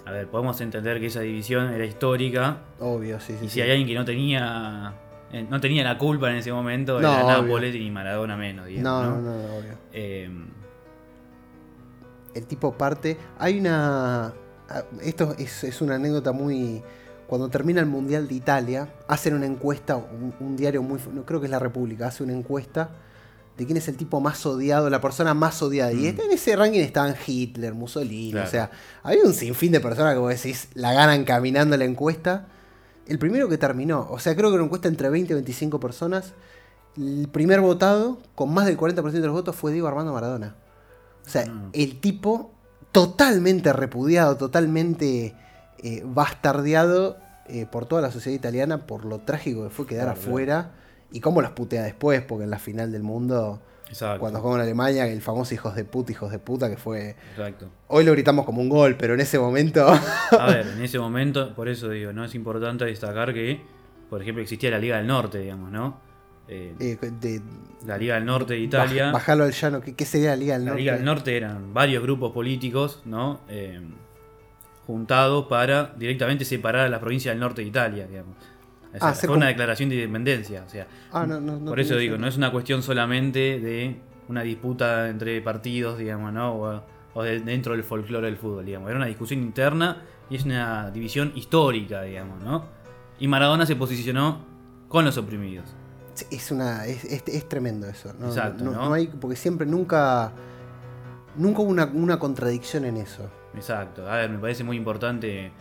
S8: A ver, podemos entender que esa división era histórica
S1: Obvio, sí, sí.
S8: y si
S1: sí.
S8: hay alguien que no tenía eh, no tenía la culpa en ese momento,
S1: No,
S8: era
S1: obvio.
S8: Nápoles y Maradona menos, digamos,
S1: no,
S8: ¿no?
S1: no, no, obvio.
S8: Eh,
S1: El tipo parte. Hay una. ah, Esto es, es una anécdota muy. Cuando termina el Mundial de Italia, hacen una encuesta, un, un diario muy. no, creo que es La República, hace una encuesta de quién es el tipo más odiado, la persona más odiada. Y
S8: Mm.
S1: en ese ranking estaban Hitler, Mussolini,
S8: Claro.
S1: o sea, había un sinfín de personas que vos decís, la ganan caminando la encuesta. El primero que terminó, o sea, creo que era una encuesta entre 20 y 25 personas. El primer votado, con más del 40% de los votos, fue Diego Armando Maradona. O sea,
S8: Mm.
S1: el tipo totalmente repudiado, totalmente eh, bastardeado eh, por toda la sociedad italiana por lo trágico que fue quedar
S8: Claro,
S1: afuera y cómo las putea después, porque en la final del mundo
S8: Exacto.
S1: Cuando jugó en Alemania, el famoso hijos de puta, hijos de puta, que fue.
S8: Exacto.
S1: Hoy lo gritamos como un gol, pero en ese momento.
S8: A ver, <laughs> en ese momento, por eso digo, no es importante destacar que, por ejemplo, existía la Liga del Norte, digamos, ¿no? Eh,
S1: eh, de,
S8: la Liga del Norte de Italia.
S1: baj- bajarlo al llano, ¿qué, qué sería la Liga del
S8: La
S1: Norte?
S8: Liga del Norte eran varios grupos políticos, ¿no? Eh, juntados para directamente separar a la provincia del norte de Italia, digamos. O sea,
S1: Ah,
S8: fue una declaración de independencia. O sea,
S1: Ah, no, no, no
S8: por eso digo, no es una cuestión solamente de una disputa entre partidos, digamos, ¿no? O, o de- dentro del folclore del fútbol, digamos. Era una discusión interna y es una división histórica, digamos, ¿no? Y Maradona se posicionó con los oprimidos.
S1: Es una. Es, es- es tremendo eso. No,
S8: Exacto,
S1: no,
S8: ¿no?
S1: no hay. Porque siempre nunca. Nunca hubo una, una contradicción en eso.
S8: Exacto. A ver, me parece muy importante.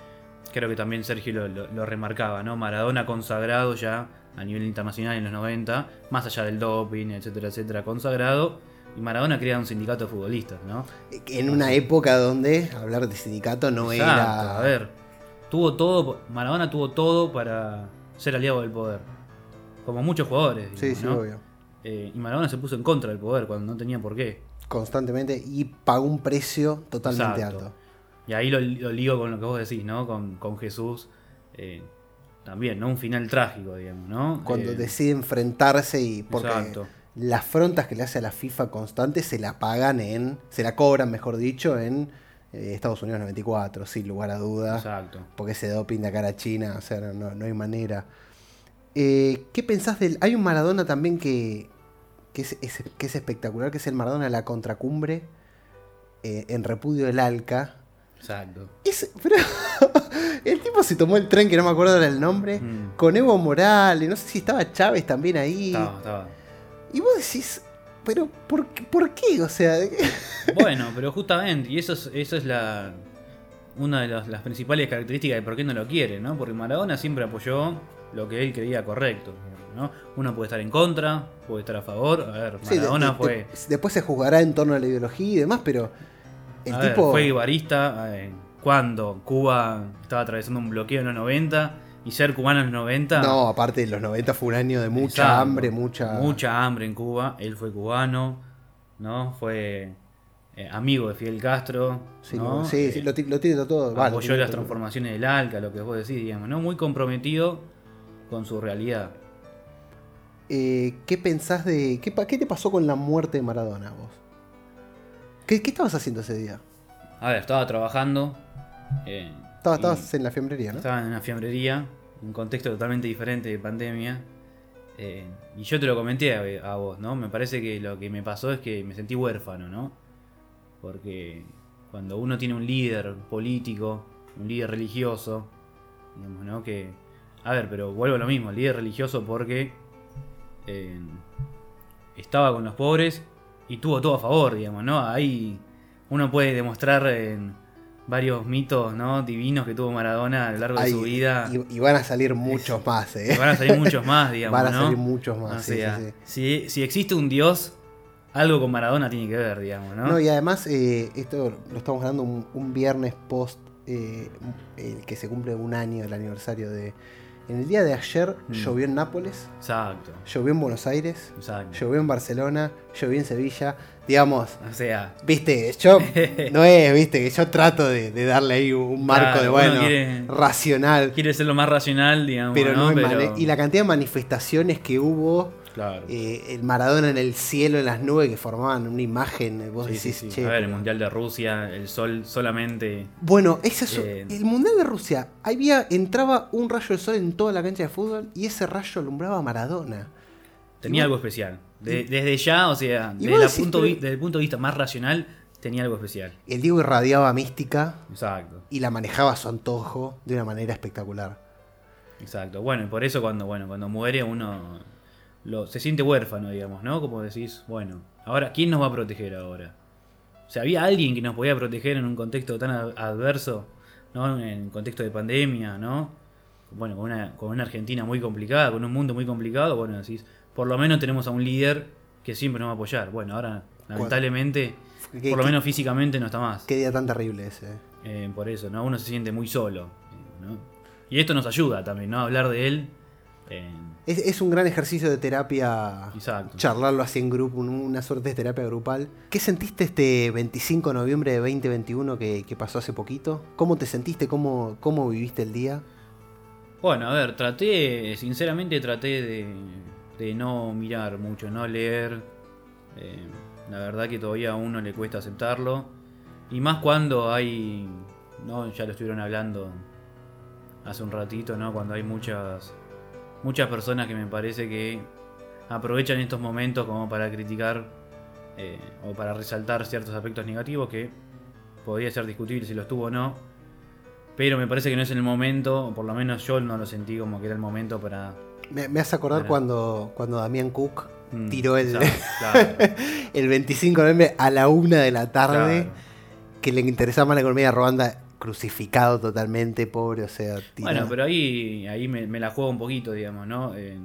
S8: Creo que también Sergio lo, lo- lo remarcaba, ¿no? Maradona consagrado ya a nivel internacional en los 90, más allá del doping, etcétera, etcétera, consagrado. Y Maradona crea un sindicato de futbolistas, ¿no?
S1: En una época donde hablar de sindicato no
S8: Exacto,
S1: era.
S8: A ver, tuvo todo. Maradona tuvo todo para ser aliado del poder. Como muchos jugadores.
S1: Sí,
S8: digamos,
S1: sí,
S8: ¿no?
S1: obvio.
S8: Eh, y Maradona se puso en contra del poder cuando no tenía por qué.
S1: Constantemente y pagó un precio totalmente
S8: Exacto.
S1: alto.
S8: Y ahí lo, lo ligo con lo que vos decís, ¿no? Con, con Jesús. eh, también, ¿no? Un final trágico, digamos, ¿no?
S1: Cuando
S8: Eh,
S1: decide enfrentarse y. Porque
S8: Exacto.
S1: las frontas que le hace a la FIFA constante se la pagan en. Se la cobran, mejor dicho, en eh, Estados Unidos 94, sin lugar a duda.
S8: Exacto.
S1: Porque ese doping de cara a China, o sea, no, no hay manera. Eh, ¿Qué pensás del.? Hay un Maradona también que, que, es, es- que es espectacular, que es el Maradona de la contracumbre en repudio del Alca.
S8: Exacto.
S1: Es- pero <laughs> el tipo se tomó el tren, que no me acuerdo del nombre,
S8: Mm.
S1: con Evo Morales, no sé si estaba Chávez también ahí.
S8: Estaba, estaba.
S1: Y vos decís, pero ¿por, qué- por qué? O sea, <laughs>
S8: Bueno, pero justamente, y eso es, eso es la una de las, las principales características de por qué no lo quiere, ¿no? Porque Maradona siempre apoyó lo que él creía correcto, ¿no? Uno puede estar en contra, puede estar a favor. A ver,
S1: sí, de-
S8: Maradona
S1: de-
S8: fue,
S1: de- después se juzgará en torno a la ideología y demás, pero el
S8: a ver,
S1: tipo...
S8: fue guibarista eh, cuando Cuba estaba atravesando un bloqueo en los 90 y ser cubano en los 90.
S1: No, aparte de los 90 fue un año de mucha
S8: Exacto.
S1: hambre, mucha...
S8: Mucha hambre en Cuba. Él fue cubano, ¿no? Fue eh, amigo de Fidel Castro.
S1: Sí,
S8: ¿no?
S1: lo- sí, sí,
S8: Eh,
S1: lo, ti- lo tiene todo.
S8: apoyó las
S1: todo.
S8: transformaciones del ALCA, lo que vos decís, digamos, ¿no? Muy comprometido con su realidad.
S1: Eh, ¿Qué pensás de... Qué te pasó con la muerte de Maradona vos? ¿Qué, qué estabas haciendo ese día?
S8: A ver, estaba trabajando. eh,
S1: Estabas, en la fiambrería, ¿no?
S8: estaba en una fiambrería, un contexto totalmente diferente de pandemia. eh, y yo te lo comenté a, a vos, ¿no? Me parece que lo que me pasó es que me sentí huérfano, ¿no? Porque cuando uno tiene un líder político, un líder religioso, digamos, ¿no? Que, a ver, pero vuelvo a lo mismo, el líder religioso porque eh, estaba con los pobres y tuvo todo a favor, digamos, ¿no? Ahí uno puede demostrar en varios mitos, ¿no? Divinos que tuvo Maradona a lo largo
S1: Ay,
S8: de su vida.
S1: Y, y van a salir muchos más, ¿eh?
S8: Y van a salir muchos más, <laughs> digamos,
S1: Van a
S8: ¿no?
S1: salir muchos más,
S8: O
S1: sí,
S8: sea,
S1: sí, sí.
S8: Si, si existe un dios, algo con Maradona tiene que ver, digamos, ¿no?
S1: No, y además, eh, esto lo estamos hablando un, un viernes post eh, el que se cumple un año del aniversario de. En el día de ayer
S8: Mm.
S1: llovió en Nápoles,
S8: Exacto,
S1: llovió en Buenos Aires,
S8: exacto.
S1: llovió en Barcelona, llovió en Sevilla. Digamos,
S8: O sea,
S1: viste, yo <laughs> no es, viste, que yo trato de, de darle ahí un marco
S8: Claro,
S1: de bueno,
S8: quiere-
S1: racional.
S8: quiere ser lo más racional, digamos,
S1: Pero no,
S8: ¿no?
S1: hay
S8: Pero-
S1: mane- Y la cantidad de manifestaciones que hubo,
S8: Claro.
S1: eh, el Maradona en el cielo, en las nubes, que formaban una imagen. eh, Vos
S8: Sí,
S1: decís,
S8: sí, sí.
S1: "Che,
S8: A ver, el Mundial de Rusia, el sol solamente...
S1: Bueno, ese es-
S8: Eh,
S1: el Mundial de Rusia, había, entraba un rayo de sol en toda la cancha de fútbol y ese rayo alumbraba a Maradona.
S8: Tenía
S1: Y
S8: algo
S1: vos-
S8: especial. De- desde ya, o sea,
S1: decís,
S8: punto
S1: pero-
S8: desde el punto de vista más racional, tenía algo especial.
S1: El Diego irradiaba mística
S8: Exacto,
S1: y la manejaba a su antojo de una manera espectacular.
S8: exacto. Bueno, y por eso cuando, bueno, cuando muere uno lo, se siente huérfano, digamos, ¿no? Como decís, bueno, ahora, ¿quién nos va a proteger ahora? O sea, ¿había alguien que nos podía proteger en un contexto tan ad- adverso, ¿no? En un contexto de pandemia, ¿no? Bueno, con una, con una Argentina muy complicada, con un mundo muy complicado, bueno, decís, por lo menos tenemos a un líder que siempre nos va a apoyar. Bueno, ahora, lamentablemente,
S1: ¿Qué-
S8: por lo
S1: qué-
S8: menos físicamente no está más.
S1: Qué día tan terrible ese. eh.
S8: Eh, por eso, ¿no? Uno se siente muy solo. ¿no? Y esto nos ayuda también, ¿no? A hablar de él Eh,
S1: Es, es un gran ejercicio de terapia.
S8: Exacto.
S1: Charlarlo así en grupo, un- una suerte de terapia grupal. ¿Qué sentiste este 25 de noviembre de 2021 que, que pasó hace poquito? ¿Cómo te sentiste? ¿Cómo, cómo viviste el día?
S8: Bueno, a ver, traté, sinceramente traté de, de no mirar mucho, no leer. Eh, la verdad que todavía a uno le cuesta aceptarlo. Y más cuando hay, no, ya lo estuvieron hablando hace un ratito, ¿no? Cuando hay muchas, muchas personas que me parece que aprovechan estos momentos como para criticar eh, o para resaltar ciertos aspectos negativos que podría ser discutible si los tuvo o no. Pero me parece que no es el momento, o por lo menos yo no lo sentí como que era el momento para.
S1: Me, me hace acordar cuando, cuando Damián Cook
S8: Mm,
S1: tiró el,
S8: claro, <laughs> claro,
S1: el 25 de noviembre a la una de la tarde.
S8: claro.
S1: Que le interesaba más la economía de Ruanda, crucificado totalmente, pobre, o sea, tirado.
S8: Bueno, pero ahí, ahí me, me la juego un poquito, digamos, ¿no? Eh,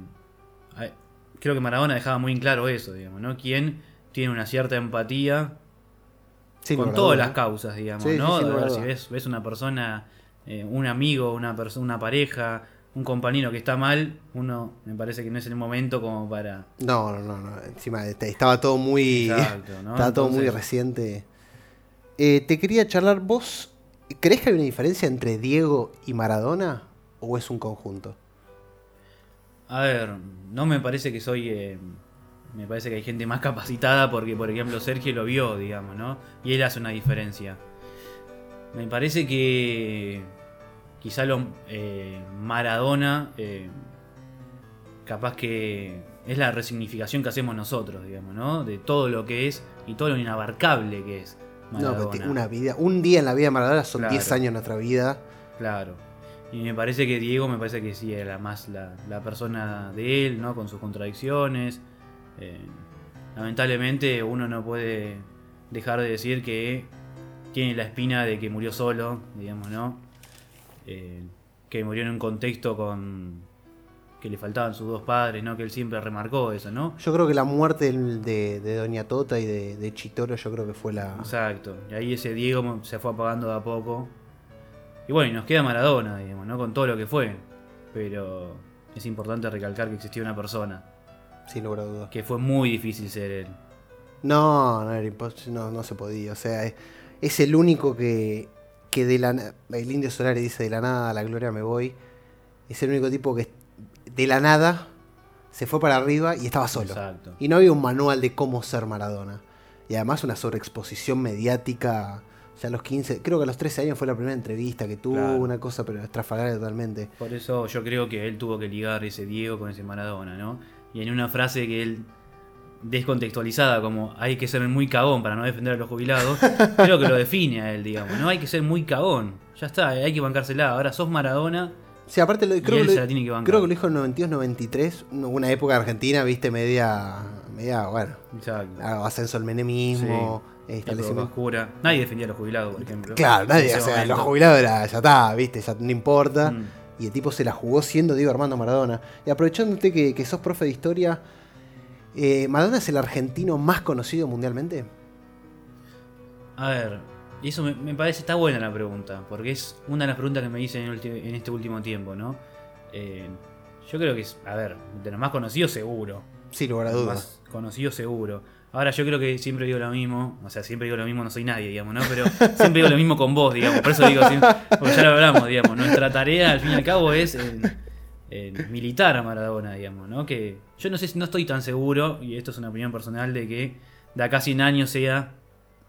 S8: creo que Maradona dejaba muy en claro eso, digamos, ¿no? Quien tiene una cierta empatía
S1: Sin
S8: con todas las causas, digamos,
S1: Sí,
S8: ¿no? ver, si ves, ves una persona, eh, un amigo, una persona, una pareja, un compañero que está mal, uno me parece que no es el momento como para.
S1: No, no, no, no. Encima este, estaba todo muy.
S8: Exacto, ¿no? <laughs>
S1: estaba todo muy reciente. Eh, te quería charlar, ¿vos crees que hay una diferencia entre Diego y Maradona? ¿O es un conjunto?
S8: A ver, no me parece que soy. eh, me parece que hay gente más capacitada porque, por ejemplo, Sergio lo vio, digamos, ¿no? Y él hace una diferencia. Me parece que. Quizá lo. eh, Maradona. eh, capaz que. Es la resignificación que hacemos nosotros, digamos, ¿no? De todo lo que es y todo lo inabarcable que es.
S1: No, pero una vida, un día en la vida de Maradona son
S8: Claro.
S1: 10 años de nuestra vida.
S8: Claro. Y me parece que Diego, me parece que sí, era más la, la persona de él, ¿no? Con sus contradicciones. Eh, lamentablemente uno no puede dejar de decir que tiene la espina de que murió solo, digamos, ¿no? Eh, que murió en un contexto con que le faltaban sus dos padres, ¿no? Que él siempre remarcó eso, ¿no?
S1: Yo creo que la muerte de, de Doña Tota y de, de Chitoro, yo creo que fue la.
S8: Exacto. Y ahí ese Diego se fue apagando de a poco. Y bueno, y nos queda Maradona, digamos, ¿no? Con todo lo que fue. Pero es importante recalcar que existía una persona.
S1: Sin lugar a dudas.
S8: Que fue muy difícil ser él.
S1: No, no, era impos- no, no se podía. O sea, es, es el único que, que de la El Indio Solari dice: de la nada a la gloria me voy. Es el único tipo que de la nada se fue para arriba y estaba solo.
S8: Exacto.
S1: Y no había un manual de cómo ser Maradona. Y además una sobreexposición mediática. Ya a los 15, creo que a los 13 años fue la primera entrevista que tuvo,
S8: Claro.
S1: una cosa pero estrafalaria totalmente.
S8: Por eso yo creo que él tuvo que ligar ese Diego con ese Maradona, ¿no? Y en una frase que él descontextualizada como hay que ser muy cagón para no defender a los jubilados, <laughs> creo que lo define a él, digamos, ¿no? Hay que ser muy cagón. Ya está, hay que bancársela. Ahora sos Maradona.
S1: Sí, aparte lo, creo, que lo, creo que lo dijo en 92-93, una época argentina, viste, media, media bueno,
S8: Exacto.
S1: ascenso al menemismo,
S8: Época
S1: establecimiento...
S8: oscura. Nadie defendía a los jubilados, por ejemplo.
S1: Claro, nadie, o sea,
S8: momento.
S1: los jubilados era, ya está, viste, ya no importa.
S8: Mm.
S1: Y el tipo se la jugó siendo Diego Armando Maradona. Y aprovechándote que, que sos profe de historia, eh, ¿Maradona es el argentino más conocido mundialmente?
S8: A ver, y eso me, me parece, está buena la pregunta, porque es una de las preguntas que me dicen en, este último tiempo, ¿no? Eh, yo creo que es, a ver, de los más conocidos seguro.
S1: Sin lugar a dudas.
S8: Más conocidos seguro. Ahora yo creo que siempre digo lo mismo, o sea, siempre digo lo mismo, no soy nadie, digamos, ¿no? Pero <laughs> siempre digo lo mismo con vos, digamos, por eso digo, porque ya lo hablamos, digamos, nuestra tarea al fin y al cabo es eh, eh, militar a Maradona, digamos, ¿no? Que yo no sé no estoy tan seguro, y esto es una opinión personal, de que de acá a 100 años sea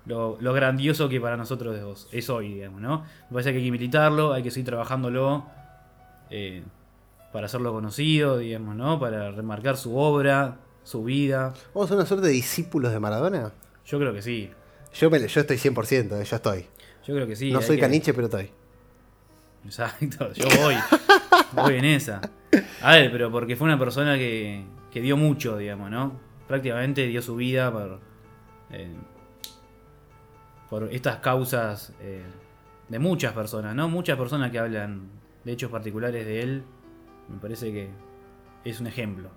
S8: lo, lo grandioso que para nosotros es hoy, digamos, ¿no? Me parece que hay que militarlo, hay que seguir trabajándolo eh, para hacerlo conocido, digamos, ¿no? Para remarcar su obra, su vida.
S1: ¿Vamos a ser una suerte de discípulos de Maradona?
S8: Yo creo que sí.
S1: Yo, me, yo estoy 100%, eh, yo estoy.
S8: Yo creo que sí.
S1: no soy
S8: que-
S1: caniche, pero estoy.
S8: Exacto, <laughs> yo voy. voy en esa. A ver, pero porque fue una persona que, que dio mucho, digamos, ¿no? Prácticamente dio su vida por, eh, por estas causas eh, de muchas personas, ¿no? Muchas personas que hablan de hechos particulares de él. Me parece que es un ejemplo.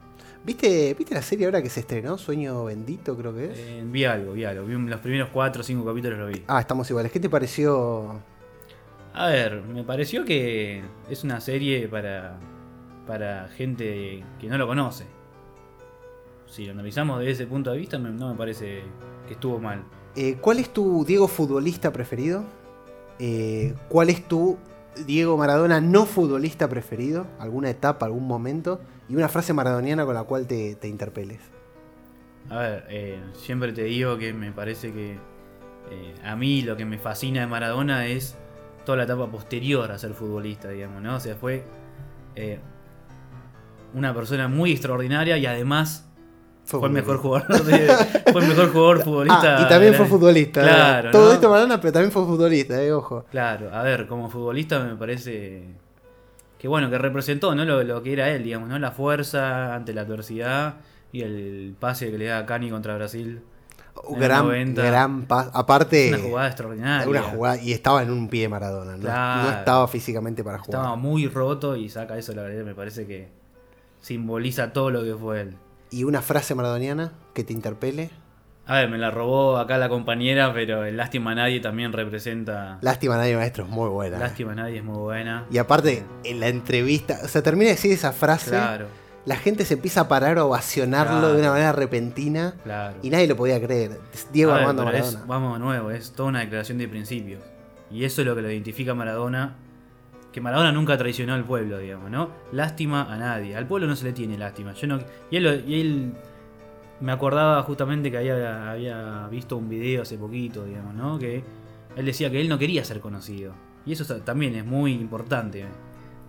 S1: ¿Viste, ¿Viste la serie ahora que se estrenó? Sueño Bendito, creo que es.
S8: Eh, vi algo, vi algo. Vi los primeros cuatro o cinco capítulos lo vi.
S1: Ah, estamos iguales. ¿Qué te pareció?
S8: A ver, me pareció que es una serie para, para gente que no lo conoce. Si lo analizamos desde ese punto de vista, no me parece que estuvo mal.
S1: Eh, ¿Cuál es tu Diego futbolista preferido? Eh, ¿Cuál es tu Diego Maradona no futbolista preferido? ¿Alguna etapa, algún momento? Y una frase maradoniana con la cual te, te interpeles.
S8: A ver, eh, siempre te digo que me parece que a mí lo que me fascina de Maradona es toda la etapa posterior a ser futbolista, digamos, ¿no? O sea, fue una persona muy extraordinaria y además fue, el mejor jugador de- fue el mejor jugador <laughs> futbolista.
S1: Ah, y también fue futbolista.
S8: Claro,
S1: Todo
S8: ¿no?
S1: esto Maradona, pero también fue futbolista, eh, ojo.
S8: Claro, a ver, como futbolista me parece que bueno, que representó, ¿no? Lo, lo que era él, digamos, ¿no? La fuerza ante la adversidad y el pase que le da a Cani contra Brasil. el
S1: Gran,
S8: 90.
S1: gran pas- Aparte,
S8: Una jugada extraordinaria.
S1: una jugada- y estaba en un pie Maradona. No,
S8: Claro.
S1: no estaba físicamente para jugar.
S8: Estaba muy roto y saca eso, la verdad, me parece que simboliza todo lo que fue él.
S1: ¿Y una frase maradoniana que te interpele?
S8: A ver, me la robó acá la compañera, pero el Lástima a Nadie también representa.
S1: Lástima, nadie maestro, es muy buena.
S8: Lástima a Nadie es muy buena.
S1: Y aparte, en la entrevista, o sea, termina de decir esa frase,
S8: Claro,
S1: la gente se empieza a parar a ovacionarlo
S8: Claro.
S1: de una manera repentina
S8: claro.
S1: y nadie lo podía creer. Diego
S8: A ver,
S1: Armando
S8: es-
S1: Maradona.
S8: vamos de nuevo, es toda una declaración de principios. Y eso es lo que lo identifica a Maradona. Que Maradona nunca traicionó al pueblo, digamos, ¿no? Lástima a nadie. Al pueblo no se le tiene lástima. Yo no, y, él, y él me acordaba justamente que había, había visto un video hace poquito, digamos, ¿no? Que él decía que él no quería ser conocido. Y eso ta- también es muy importante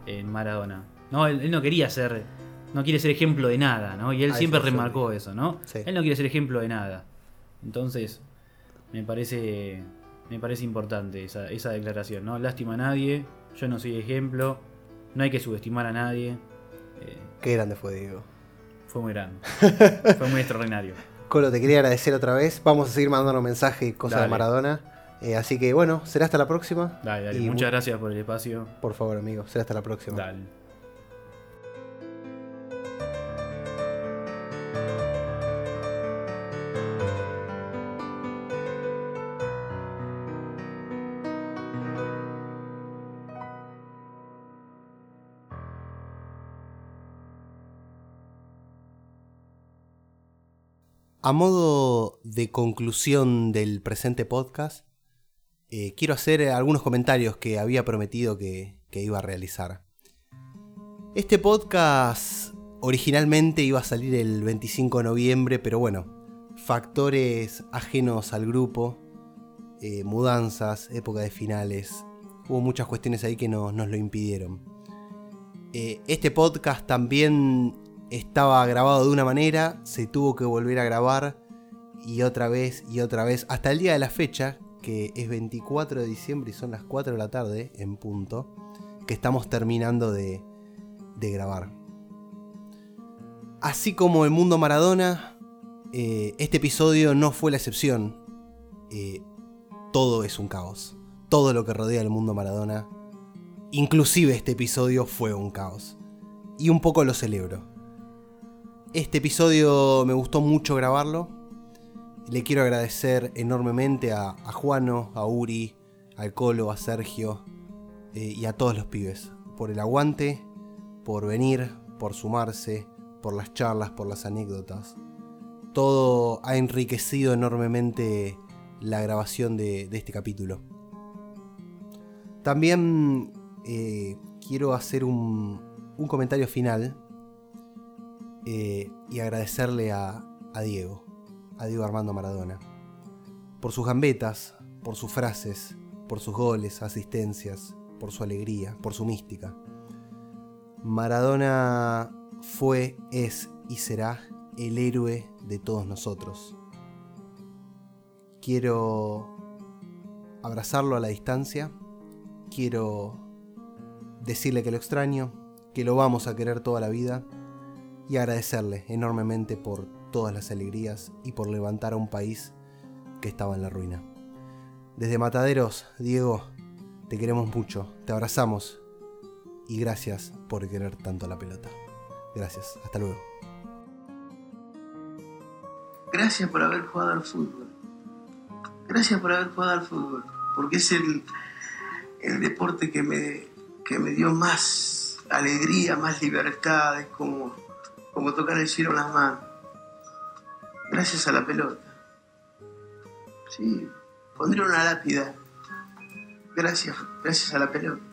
S8: en Maradona. No, él, él no quería ser. No quiere ser ejemplo de nada, ¿no? Y él
S1: Ah,
S8: siempre
S1: eso sí.
S8: remarcó eso, ¿no?
S1: Sí.
S8: Él no quiere ser ejemplo de nada. Entonces, me parece me parece importante esa, esa declaración, ¿no? Lástima a nadie, yo no soy ejemplo, no hay que subestimar a nadie. Eh,
S1: Qué grande fue Diego.
S8: fue muy grande. <laughs> fue muy extraordinario.
S1: Colo, te quería agradecer otra vez. Vamos a seguir mandando mensajes y cosas de. Maradona. Eh, así que bueno, será hasta la próxima.
S8: Dale, dale.
S1: Y
S8: Muchas
S1: mu-
S8: gracias por el espacio.
S1: Por favor, amigo, será hasta la próxima.
S8: Dale.
S1: A modo de conclusión del presente podcast, eh, quiero hacer eh, algunos comentarios que había prometido que, iba a realizar. Este podcast originalmente iba a salir el 25 de noviembre, pero bueno, factores ajenos al grupo, eh, mudanzas, época de finales, hubo muchas cuestiones ahí que no- nos lo impidieron. Este podcast también estaba grabado de una manera, se tuvo que volver a grabar y otra vez y otra vez hasta el día de la fecha, que es 24 de diciembre y son las 4 de la tarde en punto, que estamos terminando de, de grabar. Así como el mundo Maradona, eh, este episodio no fue la excepción. Eh, todo es un caos. Todo lo que rodea el mundo Maradona, inclusive este episodio, fue un caos. Y un poco lo celebro. Este episodio me gustó mucho grabarlo. Le quiero agradecer enormemente a, a Juano, a Uri, al Colo, a Sergio eh, y a todos los pibes por el aguante, por venir, por sumarse, por las charlas, por las anécdotas. Todo ha enriquecido enormemente la grabación de, este capítulo. También eh, quiero hacer un, un comentario final eh, y agradecerle a, a Diego, a Diego Armando Maradona, por sus gambetas, por sus frases, por sus goles, asistencias, por su alegría, por su mística. Maradona fue, es y será el héroe de todos nosotros. Quiero abrazarlo a la distancia, quiero decirle que lo extraño, que lo vamos a querer toda la vida y agradecerle enormemente por todas las alegrías y por levantar a un país que estaba en la ruina. Desde Mataderos, Diego, te queremos mucho, te abrazamos y gracias por querer tanto la pelota. Gracias, hasta luego.
S9: Gracias por haber jugado al fútbol. Gracias por haber jugado al fútbol. Porque es el, el deporte que me, que me dio más, alegría, más libertad, es como, como tocar el cielo en las manos. Gracias a la pelota. Sí, pondré una lápida. Gracias, gracias a la pelota.